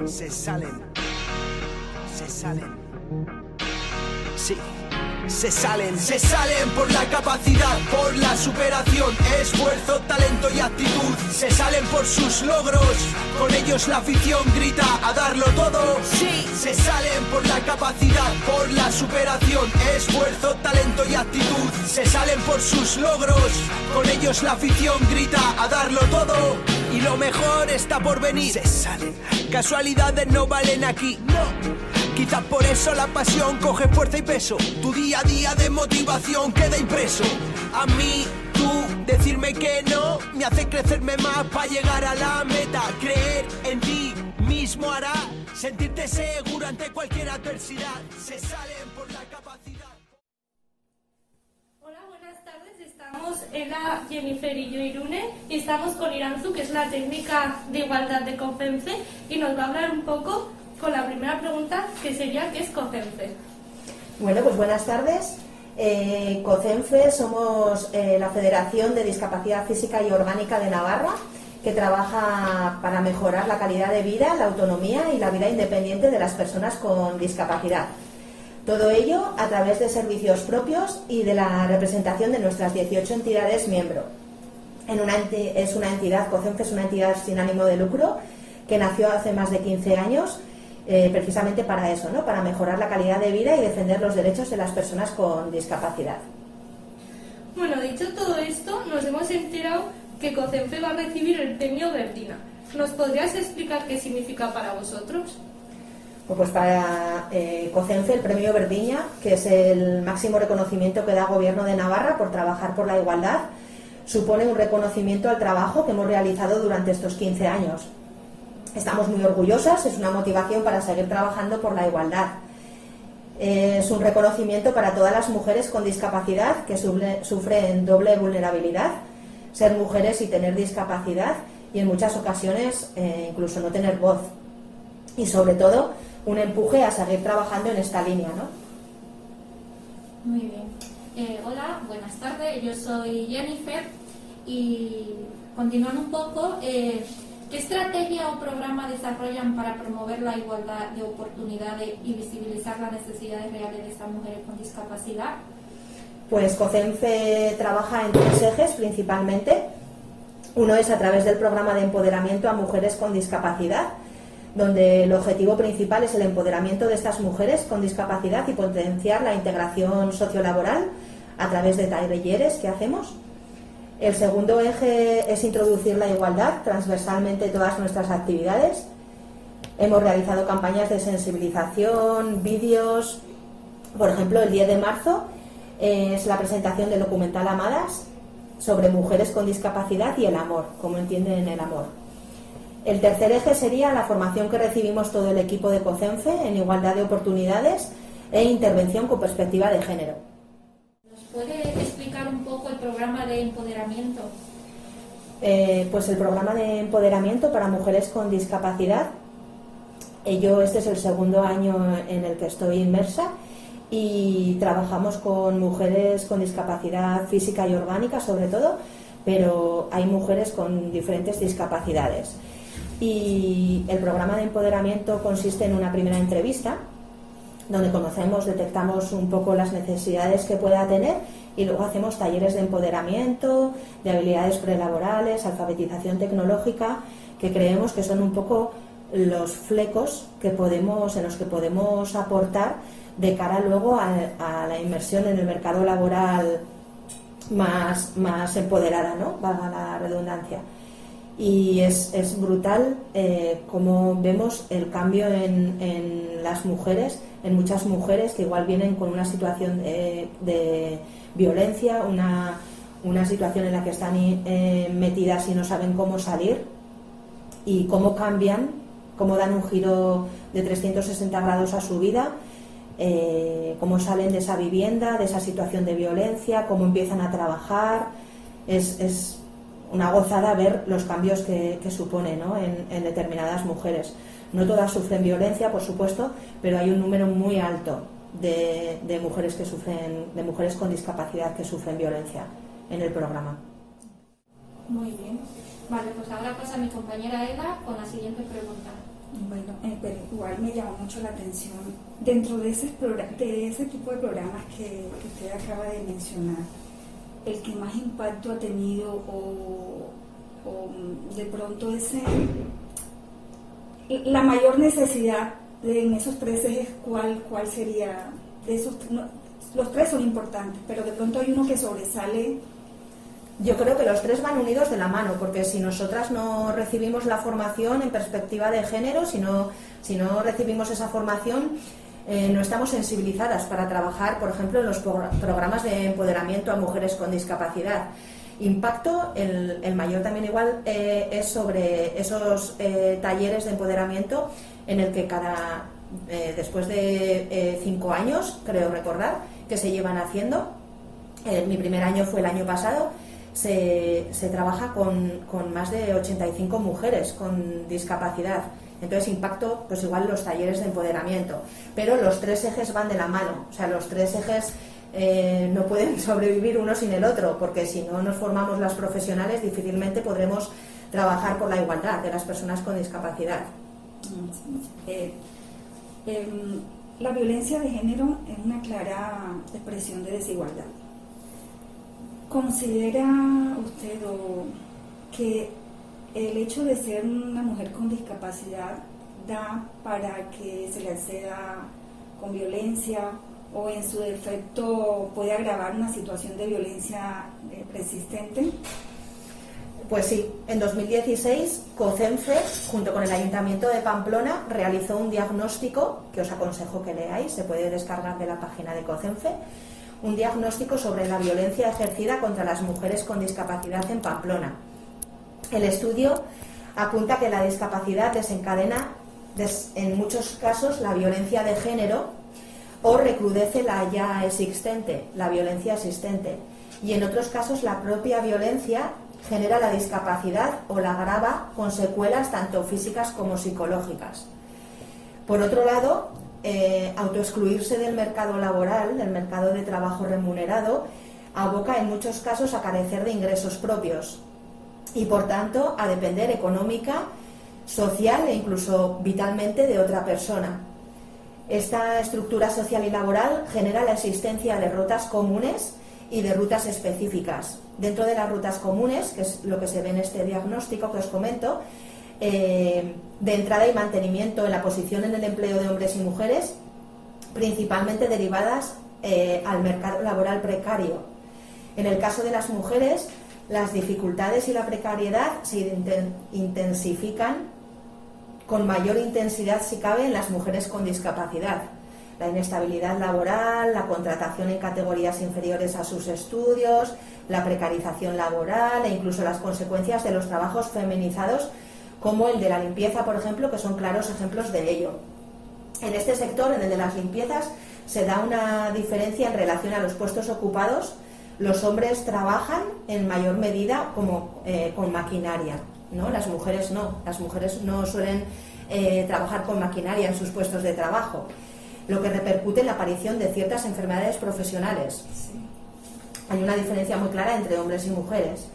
se salen, se salen, sí. Se salen, se salen por la capacidad, por la superación, esfuerzo, talento y actitud. Se salen por sus logros, con ellos la afición grita a darlo todo. Sí, se salen por la capacidad, por la superación, esfuerzo, talento y actitud. Se salen por sus logros, con ellos la afición grita a darlo todo y lo mejor está por venir. Se salen, casualidades no valen aquí, no. Quizás por eso la pasión coge fuerza y peso. Tu día a día de motivación queda impreso. A mí, tú, decirme que no, me hace crecerme más para llegar a la meta. Creer en ti mismo hará sentirte seguro ante cualquier adversidad. Se salen por la capacidad. Estamos Ela, Jennifer y yo Irune y estamos con Iranzu, que es la técnica de igualdad de COFENFE y nos va a hablar un poco con la primera pregunta que sería ¿qué es COCENFE? Bueno, pues buenas tardes. Eh, COCENFE somos eh, la Federación de Discapacidad Física y Orgánica de Navarra que trabaja para mejorar la calidad de vida, la autonomía y la vida independiente de las personas con discapacidad. Todo ello a través de servicios propios y de la representación de nuestras 18 entidades miembro. En una es una entidad, COCENFE es una entidad sin ánimo de lucro que nació hace más de 15 años eh, precisamente para eso, ¿no? para mejorar la calidad de vida y defender los derechos de las personas con discapacidad. Bueno, dicho todo esto, nos hemos enterado que COCENFE va a recibir el premio Verdina. ¿Nos podrías explicar qué significa para vosotros? Pues para eh, COCENFE el premio Verdiña, que es el máximo reconocimiento que da el Gobierno de Navarra por trabajar por la igualdad, supone un reconocimiento al trabajo que hemos realizado durante estos 15 años. Estamos muy orgullosas, es una motivación para seguir trabajando por la igualdad. Es un reconocimiento para todas las mujeres con discapacidad que sufren doble vulnerabilidad, ser mujeres y tener discapacidad y en muchas ocasiones eh, incluso no tener voz. Y sobre todo un empuje a seguir trabajando en esta línea, ¿no? Muy bien. Eh, hola, buenas tardes. Yo soy Jennifer y continuando un poco, eh, ¿qué estrategia o programa desarrollan para promover la igualdad de oportunidades y visibilizar las necesidades reales de estas mujeres con discapacidad? Pues COCENFE trabaja en tres ejes principalmente. Uno es a través del programa de empoderamiento a mujeres con discapacidad, donde el objetivo principal es el empoderamiento de estas mujeres con discapacidad y potenciar la integración sociolaboral a través de talleres que hacemos. El segundo eje es introducir la igualdad transversalmente en todas nuestras actividades. Hemos realizado campañas de sensibilización, vídeos. Por ejemplo, el 10 de marzo es la presentación del documental Amadas sobre mujeres con discapacidad y el amor, cómo entienden el amor. El tercer eje sería la formación que recibimos todo el equipo de COCENFE en igualdad de oportunidades e intervención con perspectiva de género. ¿Nos puede explicar un poco el de empoderamiento? Eh, pues el programa de empoderamiento para mujeres con discapacidad. Eh, yo este es el segundo año en el que estoy inmersa y trabajamos con mujeres con discapacidad física y orgánica sobre todo, pero hay mujeres con diferentes discapacidades. Y el programa de empoderamiento consiste en una primera entrevista donde conocemos, detectamos un poco las necesidades que pueda tener y luego hacemos talleres de empoderamiento, de habilidades prelaborales, alfabetización tecnológica, que creemos que son un poco los flecos que podemos, en los que podemos aportar de cara luego a, la inmersión en el mercado laboral más, más empoderada, ¿no? Valga la redundancia. Y es, es brutal eh, como vemos el cambio en, en, las mujeres, en muchas mujeres que igual vienen con una situación de, violencia, una, una, situación en la que están eh, metidas y no saben cómo salir, y cómo cambian, cómo dan un giro de 360 grados a su vida eh, cómo salen de esa vivienda, de esa situación de violencia, cómo empiezan a trabajar. Es, una gozada ver los cambios que, supone en, determinadas mujeres. No todas sufren violencia, por supuesto, pero hay un número muy alto de, mujeres que sufren, de mujeres con discapacidad que sufren violencia en el programa. Muy bien. Vale, pues ahora pasa mi compañera Eda con la siguiente pregunta. Bueno, eh, pero igual me llamó mucho la atención dentro de ese, de ese tipo de programas que, usted acaba de mencionar, el que más impacto ha tenido o, de pronto ese la mayor necesidad en esos tres ejes, ¿cuál, cuál sería? De esos, los tres son importantes, pero de pronto hay uno que sobresale yo creo que los tres van unidos de la mano, porque si nosotras no recibimos la formación en perspectiva de género, si no, si no recibimos esa formación, eh, no estamos sensibilizadas para trabajar, por ejemplo, en los programas de empoderamiento a mujeres con discapacidad. Impacto, el, mayor también igual, eh, es sobre esos eh, talleres de empoderamiento en el que cada, después de cinco años, creo recordar, que se llevan haciendo, mi primer año fue el año pasado, se, se trabaja con, con, más de 85 mujeres con discapacidad. Entonces, impacto, pues igual los talleres de empoderamiento. Pero los tres ejes van de la mano. O sea, los tres ejes eh, no pueden sobrevivir uno sin el otro, porque si no nos formamos las profesionales, difícilmente podremos trabajar por la igualdad de las personas con discapacidad. Eh, em, la violencia de género es una clara expresión de desigualdad ¿Considera usted que el hecho de ser una mujer con discapacidad da para que se le acceda con violencia o en su defecto puede agravar una situación de violencia eh, persistente? Pues sí, en 2016 COCENFE, junto con el Ayuntamiento de Pamplona, realizó un diagnóstico que os aconsejo que leáis, se puede descargar de la página de COCENFE, un diagnóstico sobre la violencia ejercida contra las mujeres con discapacidad en Pamplona. El estudio apunta que la discapacidad desencadena en muchos casos la violencia de género o recrudece la ya existente, la violencia existente. Y en otros casos la propia violencia genera la discapacidad o la agrava con secuelas tanto físicas como psicológicas. Por otro lado, eh, autoexcluirse del mercado laboral, del mercado de trabajo remunerado, aboca en muchos casos a carecer de ingresos propios y por tanto a depender económica, social e incluso vitalmente de otra persona. Esta estructura social y laboral genera la existencia de rotas comunes y de rutas específicas. Dentro de las rutas comunes, que es lo que se ve en este diagnóstico que os comento, eh, de entrada y mantenimiento en la posición en el empleo de hombres y mujeres, principalmente derivadas eh, al mercado laboral precario. En el caso de las mujeres, las dificultades y la precariedad se intensifican con mayor intensidad, si cabe, en las mujeres con discapacidad. La inestabilidad laboral, la contratación en categorías inferiores a sus estudios, la precarización laboral e incluso las consecuencias de los trabajos feminizados como el de la limpieza, por ejemplo, que son claros ejemplos de ello. En este sector, en el de las limpiezas, se da una diferencia en relación a los puestos ocupados. Los hombres trabajan en mayor medida como eh, con maquinaria, ¿no? Las mujeres no. Las mujeres no suelen eh, trabajar con maquinaria en sus puestos de trabajo, lo que repercute en la aparición de ciertas enfermedades profesionales. Hay una diferencia muy clara entre hombres y mujeres.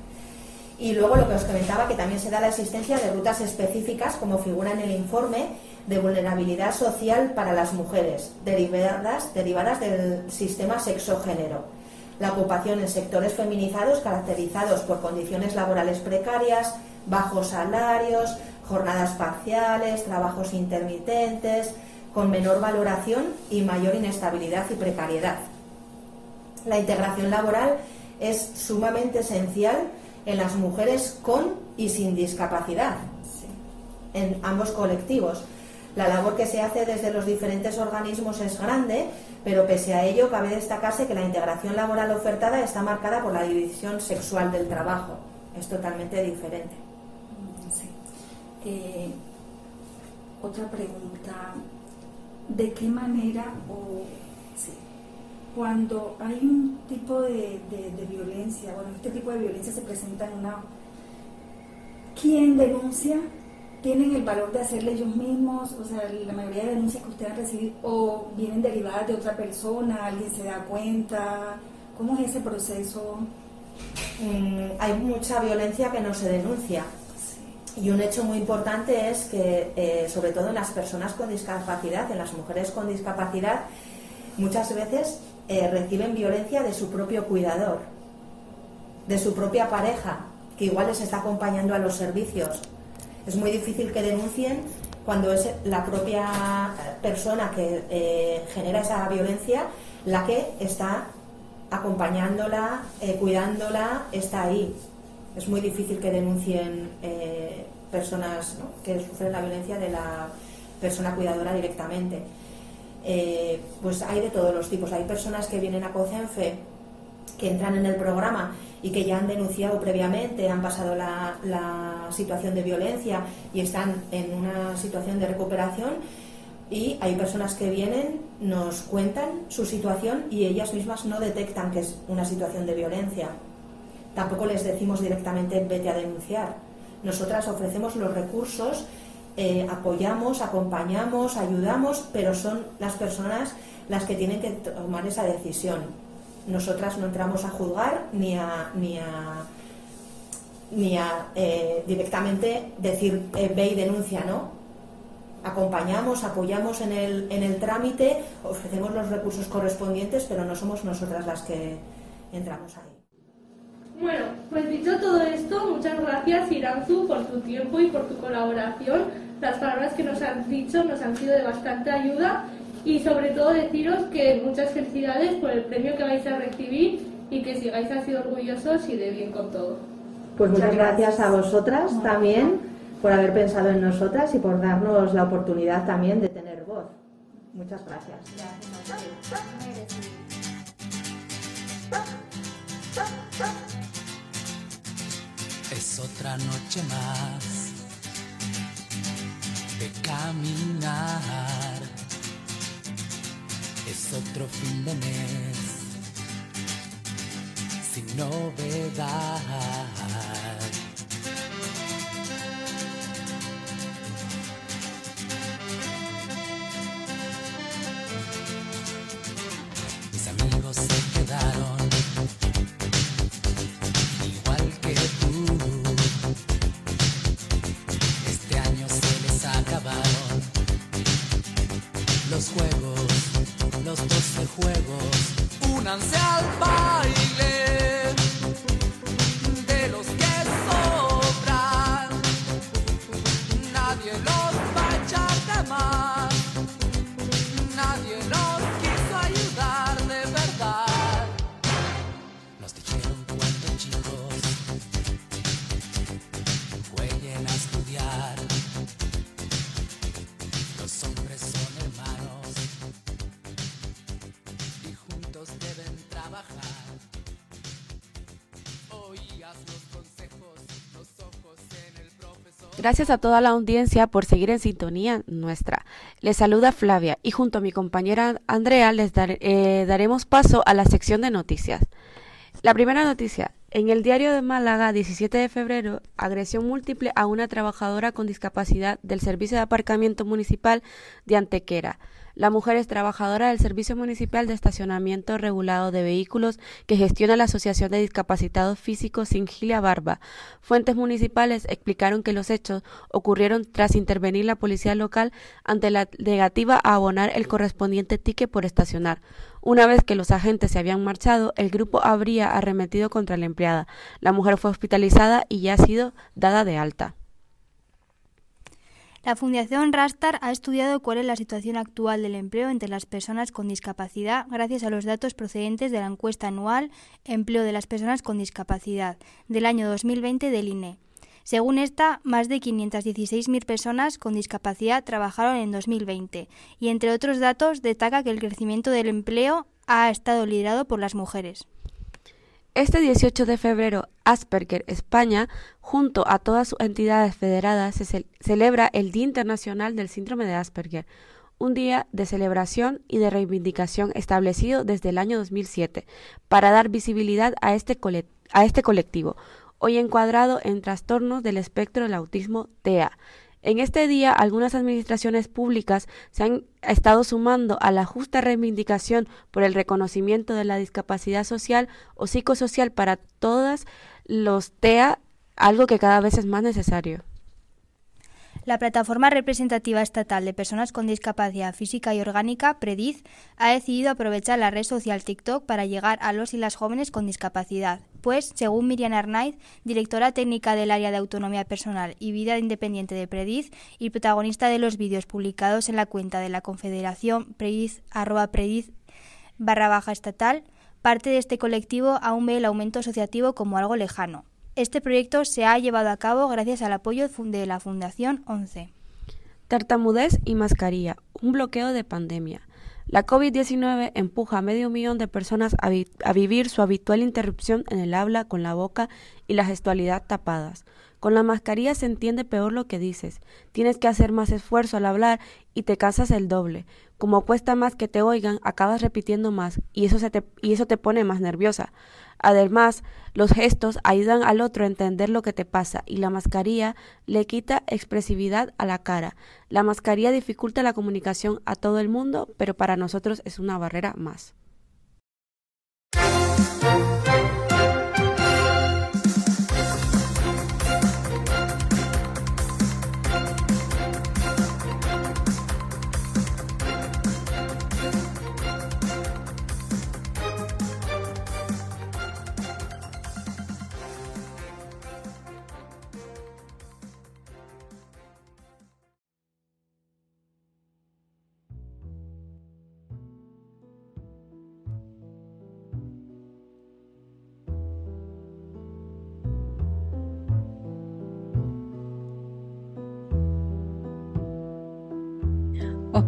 Y luego lo que os comentaba, que también se da la existencia de rutas específicas, como figura en el informe, de vulnerabilidad social para las mujeres, derivadas, derivadas del sistema sexo-género. La ocupación en sectores feminizados caracterizados por condiciones laborales precarias, bajos salarios, jornadas parciales, trabajos intermitentes, con menor valoración y mayor inestabilidad y precariedad. La integración laboral es sumamente esencial en las mujeres con y sin discapacidad, en ambos colectivos. La labor que se hace desde los diferentes organismos es grande, pero pese a ello cabe destacarse que la integración laboral ofertada está marcada por la división sexual del trabajo. Es totalmente diferente. Eh, otra pregunta. ¿De qué manera o cuando hay un tipo de, violencia, bueno, este tipo de violencia se presenta en una... ¿Quién denuncia? ¿Tienen el valor de hacerle ellos mismos? O sea, la mayoría de denuncias que ustedes han recibido o vienen derivadas de otra persona, alguien se da cuenta. ¿Cómo es ese proceso? Mm, hay mucha violencia que no se denuncia. Y un hecho muy importante es que, eh, sobre todo en las personas con discapacidad, en las mujeres con discapacidad, muchas veces eh, reciben violencia de su propio cuidador, de su propia pareja, que igual les está acompañando a los servicios. Es muy difícil que denuncien cuando es la propia persona que eh, genera esa violencia la que está acompañándola, eh, cuidándola, está ahí. Es muy difícil que denuncien personas que sufren la violencia de la persona cuidadora directamente. Eh, pues hay de todos los tipos. Hay personas que vienen a COCENFE, que entran en el programa y que ya han denunciado previamente, han pasado la, situación de violencia y están en una situación de recuperación. Y hay personas que vienen, nos cuentan su situación y ellas mismas no detectan que es una situación de violencia. Tampoco les decimos directamente vete a denunciar. Nosotras ofrecemos los recursos eh, apoyamos, acompañamos, ayudamos, pero son las personas las que tienen que tomar esa decisión. Nosotras no entramos a juzgar ni a, ni a, ni a eh, directamente decir eh, ve y denuncia, ¿no? Acompañamos, apoyamos en el, en el trámite, ofrecemos los recursos correspondientes, pero no somos nosotras las que entramos ahí. Bueno, pues dicho todo esto, muchas gracias Iranzu por tu tiempo y por tu colaboración. Las palabras que nos han dicho nos han sido de bastante ayuda y sobre todo deciros que muchas felicidades por el premio que vais a recibir y que sigáis así orgullosos y de bien con todo. Pues muchas gracias a vosotras también por haber pensado en nosotras y por darnos la oportunidad también de tener voz. Muchas gracias. Es otra noche más de caminar. Otro fin de mes sin novedad. Gracias a toda la audiencia por seguir en sintonía nuestra. Les saluda Flavia y junto a mi compañera Andrea les dar- eh, daremos paso a la sección de noticias. La primera noticia. En el diario de Málaga, 17 de febrero, agresión múltiple a una trabajadora con discapacidad del Servicio de Aparcamiento Municipal de Antequera. La mujer es trabajadora del Servicio Municipal de Estacionamiento Regulado de Vehículos que gestiona la Asociación de Discapacitados Físicos Singilia Barba. Fuentes municipales explicaron que los hechos ocurrieron tras intervenir la policía local ante la negativa a abonar el correspondiente ticket por estacionar. Una vez que los agentes se habían marchado, el grupo habría arremetido contra la empleada. La mujer fue hospitalizada y ya ha sido dada de alta. La Fundación Rastar ha estudiado cuál es la situación actual del empleo entre las personas con discapacidad gracias a los datos procedentes de la encuesta anual Empleo de las personas con discapacidad del año 2020 del INE. Según esta, más de 516.000 personas con discapacidad trabajaron en 2020 y entre otros datos destaca que el crecimiento del empleo ha estado liderado por las mujeres. Este 18 de febrero, Asperger España, junto a todas sus entidades federadas, se cel- celebra el Día Internacional del Síndrome de Asperger, un día de celebración y de reivindicación establecido desde el año 2007 para dar visibilidad a este, a este colectivo, hoy encuadrado en trastornos del espectro del autismo TEA. En este día, algunas administraciones públicas se han estado sumando a la justa reivindicación por el reconocimiento de la discapacidad social o psicosocial para todas los TEA, algo que cada vez es más necesario. La Plataforma Representativa Estatal de Personas con Discapacidad Física y Orgánica, PREDIZ, ha decidido aprovechar la red social TikTok para llegar a los y las jóvenes con discapacidad, pues, según Miriam Arnaiz, directora técnica del área de autonomía personal y vida independiente de PREDIZ y protagonista de los vídeos publicados en la cuenta de la Confederación PREDIZ, arroba PREDIZ barra baja estatal, parte de este colectivo aún ve el aumento asociativo como algo lejano. Este proyecto se ha llevado a cabo gracias al apoyo de la Fundación 11. Tartamudez y mascarilla, un bloqueo de pandemia. La COVID-19 empuja a medio millón de personas a, vi- a vivir su habitual interrupción en el habla con la boca y la gestualidad tapadas. Con la mascarilla se entiende peor lo que dices. Tienes que hacer más esfuerzo al hablar y te cansas el doble. Como cuesta más que te oigan, acabas repitiendo más y eso te pone más nerviosa. Además, los gestos ayudan al otro a entender lo que te pasa y la mascarilla le quita expresividad a la cara. La mascarilla dificulta la comunicación a todo el mundo, pero para nosotros es una barrera más.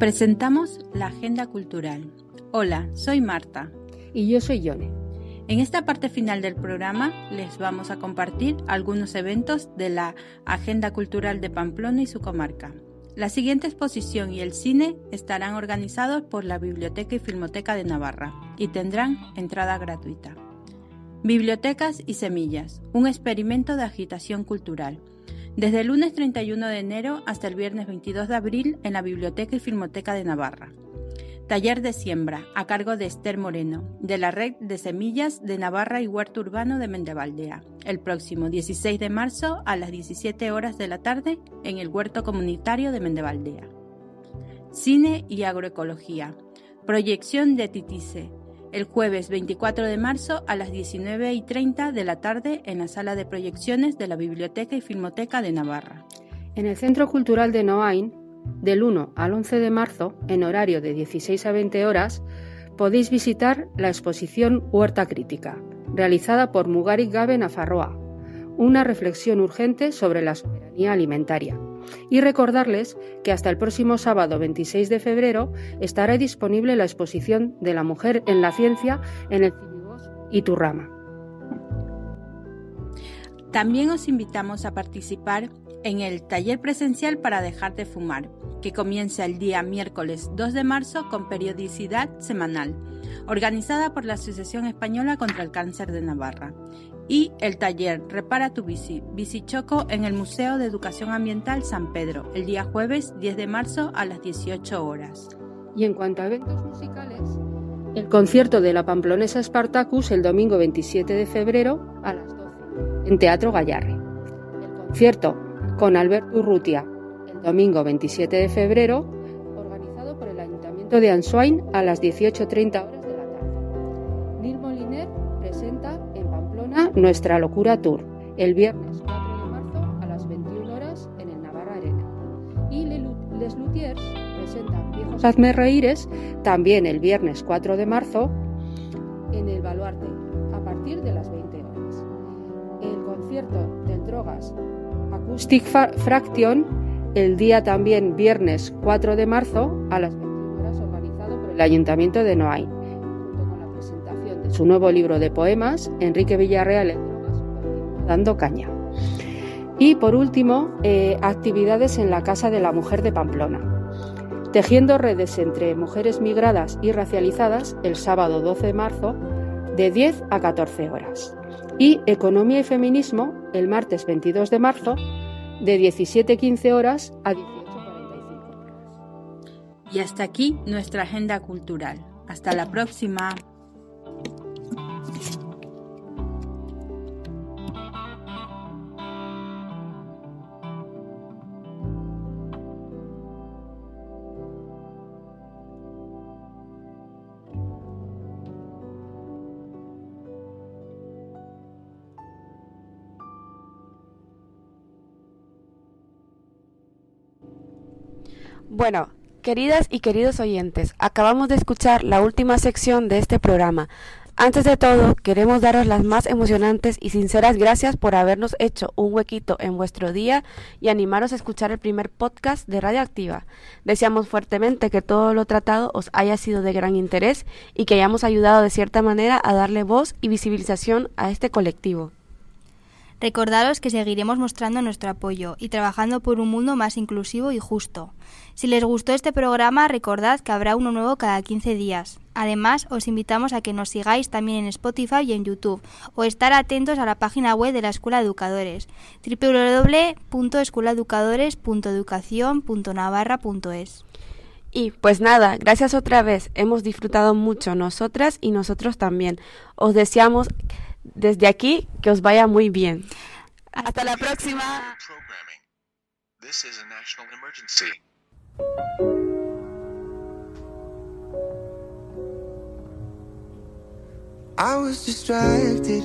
Presentamos la agenda cultural. Hola, soy Marta. Y yo soy Yone. En esta parte final del programa les vamos a compartir algunos eventos de la Agenda Cultural de Pamplona y su comarca. La siguiente exposición y el cine estarán organizados por la Biblioteca y Filmoteca de Navarra y tendrán entrada gratuita. Bibliotecas y Semillas, un experimento de agitación cultural. Desde el lunes 31 de enero hasta el viernes 22 de abril en la Biblioteca y Filmoteca de Navarra. Taller de siembra, a cargo de Esther Moreno, de la Red de Semillas de Navarra y Huerto Urbano de Mendevaldea, el próximo 16 de marzo a las 17 horas de la tarde en el Huerto Comunitario de Mendevaldea. Cine y agroecología. Proyección de Titice, el jueves 24 de marzo a las 19 y 30 de la tarde en la sala de proyecciones de la Biblioteca y Filmoteca de Navarra. En el Centro Cultural de Noain, del 1 al 11 de marzo, en horario de 16 a 20 horas, podéis visitar la exposición Huerta Crítica, realizada por Mugari Gabe Nafarroa, una reflexión urgente sobre la soberanía alimentaria. Y recordarles que hasta el próximo sábado 26 de febrero estará disponible la exposición de la mujer en la ciencia en el Cinibos y Turrama. También os invitamos a participar en el taller presencial para dejar de fumar, que comienza el día miércoles 2 de marzo con periodicidad semanal, organizada por la Asociación Española contra el Cáncer de Navarra. Y el taller Repara tu bici, Bicichoco en el Museo de Educación Ambiental San Pedro, el día jueves 10 de marzo a las 18 horas. Y en cuanto a eventos musicales, el concierto de la Pamplonesa Spartacus el domingo 27 de febrero a las 12 en Teatro Gallarre. El concierto con Alberto Urrutia el domingo 27 de febrero, organizado por el Ayuntamiento de Ansoain a las 18.30 horas Nuestra Locura Tour el viernes 4 de marzo a las 21 horas en el Navarra Arena. Y Les Luthiers presentan Viejos Hazme Reíres también el viernes 4 de marzo en el Baluarte a partir de las 20 horas. El concierto del Drogas Acoustic Fraction el día también viernes 4 de marzo a las 21 horas organizado por el Ayuntamiento de Noain, su nuevo libro de poemas, Enrique Villarreal dando caña. Y por último, eh, actividades en la Casa de la Mujer de Pamplona. Tejiendo redes entre mujeres migradas y racializadas el sábado 12 de marzo de 10 a 14 horas. Y Economía y Feminismo el martes 22 de marzo de 17.15 horas a 18.45 horas. Y hasta aquí nuestra agenda cultural. Hasta la próxima. Bueno, queridas y queridos oyentes, acabamos de escuchar la última sección de este programa. Antes de todo, queremos daros las más emocionantes y sinceras gracias por habernos hecho un huequito en vuestro día y animaros a escuchar el primer podcast de Radioactiva. Deseamos fuertemente que todo lo tratado os haya sido de gran interés y que hayamos ayudado de cierta manera a darle voz y visibilización a este colectivo. Recordaros que seguiremos mostrando nuestro apoyo y trabajando por un mundo más inclusivo y justo. Si les gustó este programa, recordad que habrá uno nuevo cada 15 días. Además, os invitamos a que nos sigáis también en Spotify y en YouTube, o estar atentos a la página web de la Escuela de Educadores, www.escuelaeducadores.educación.navarra.es. Y pues nada, gracias otra vez. Hemos disfrutado mucho nosotras y nosotros también. Os deseamos desde aquí que os vaya muy bien. Hasta la próxima. I was distracted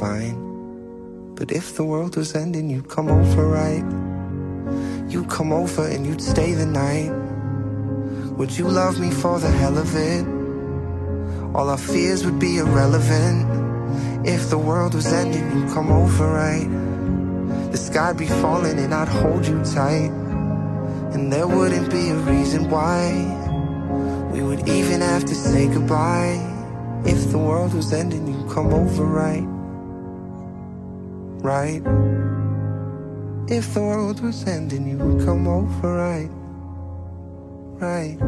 fine. But if the world was ending, you'd come over, right? You'd come over and you'd stay the night. Would you love me for the hell of it? All our fears would be irrelevant. If the world was ending, you'd come over, right? The sky'd be falling and I'd hold you tight. And there wouldn't be a reason why we would even have to say goodbye. If the world was ending, you'd come over, right? Right? If the world was ending, you would come over, right? Right?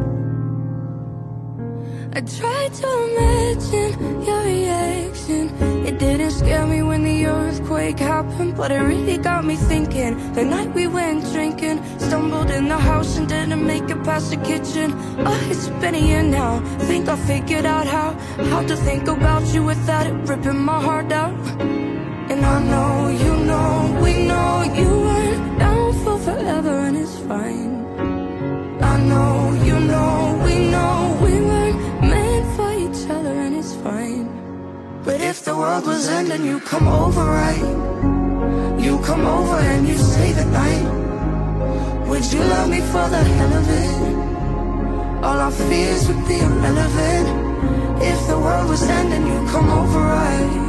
I tried to imagine your reaction. It didn't scare me when the earthquake happened, but it really got me thinking. The night we went drinking, stumbled in the house and didn't make it past the kitchen. Oh, it's been a year now. Think I figured out how how to think about you without it ripping my heart out. I know you know we know you weren't down for forever, and it's fine. I know you know we know we weren't meant for each other, and it's fine. But if the world was ending, you come over, right? You come over and you stay the night? Would you love me for the hell of it? All our fears would be irrelevant If the world was ending, you'd come over right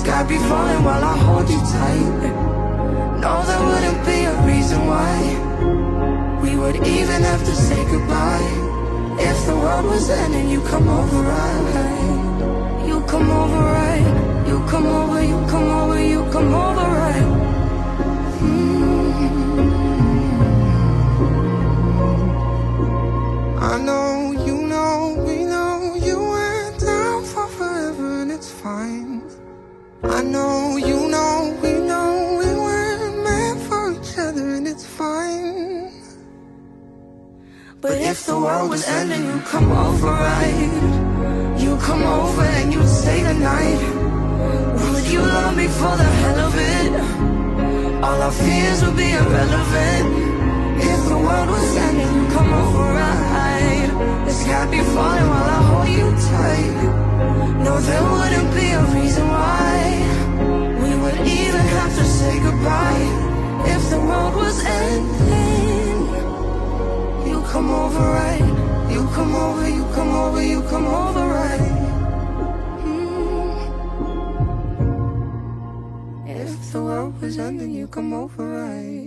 Sky be falling while I hold you tight. No, there wouldn't be a reason why We would even have to say goodbye. If the world was ending, you come over right? You come over right? You come over, you come over, you come over right know, you know, we know we weren't meant for each other and it's fine. But if the world was ending, you come over right? You come over and you stay the night. Would you love me for the hell of it? All our fears would be irrelevant. If the world was ending, you come over right? The sky be falling while I hold you tight. No, there wouldn't be a reason why would even have to say goodbye. If the world was ending You come over right? You come over, you come over, you come over right? Mm. If the world was ending, you come over right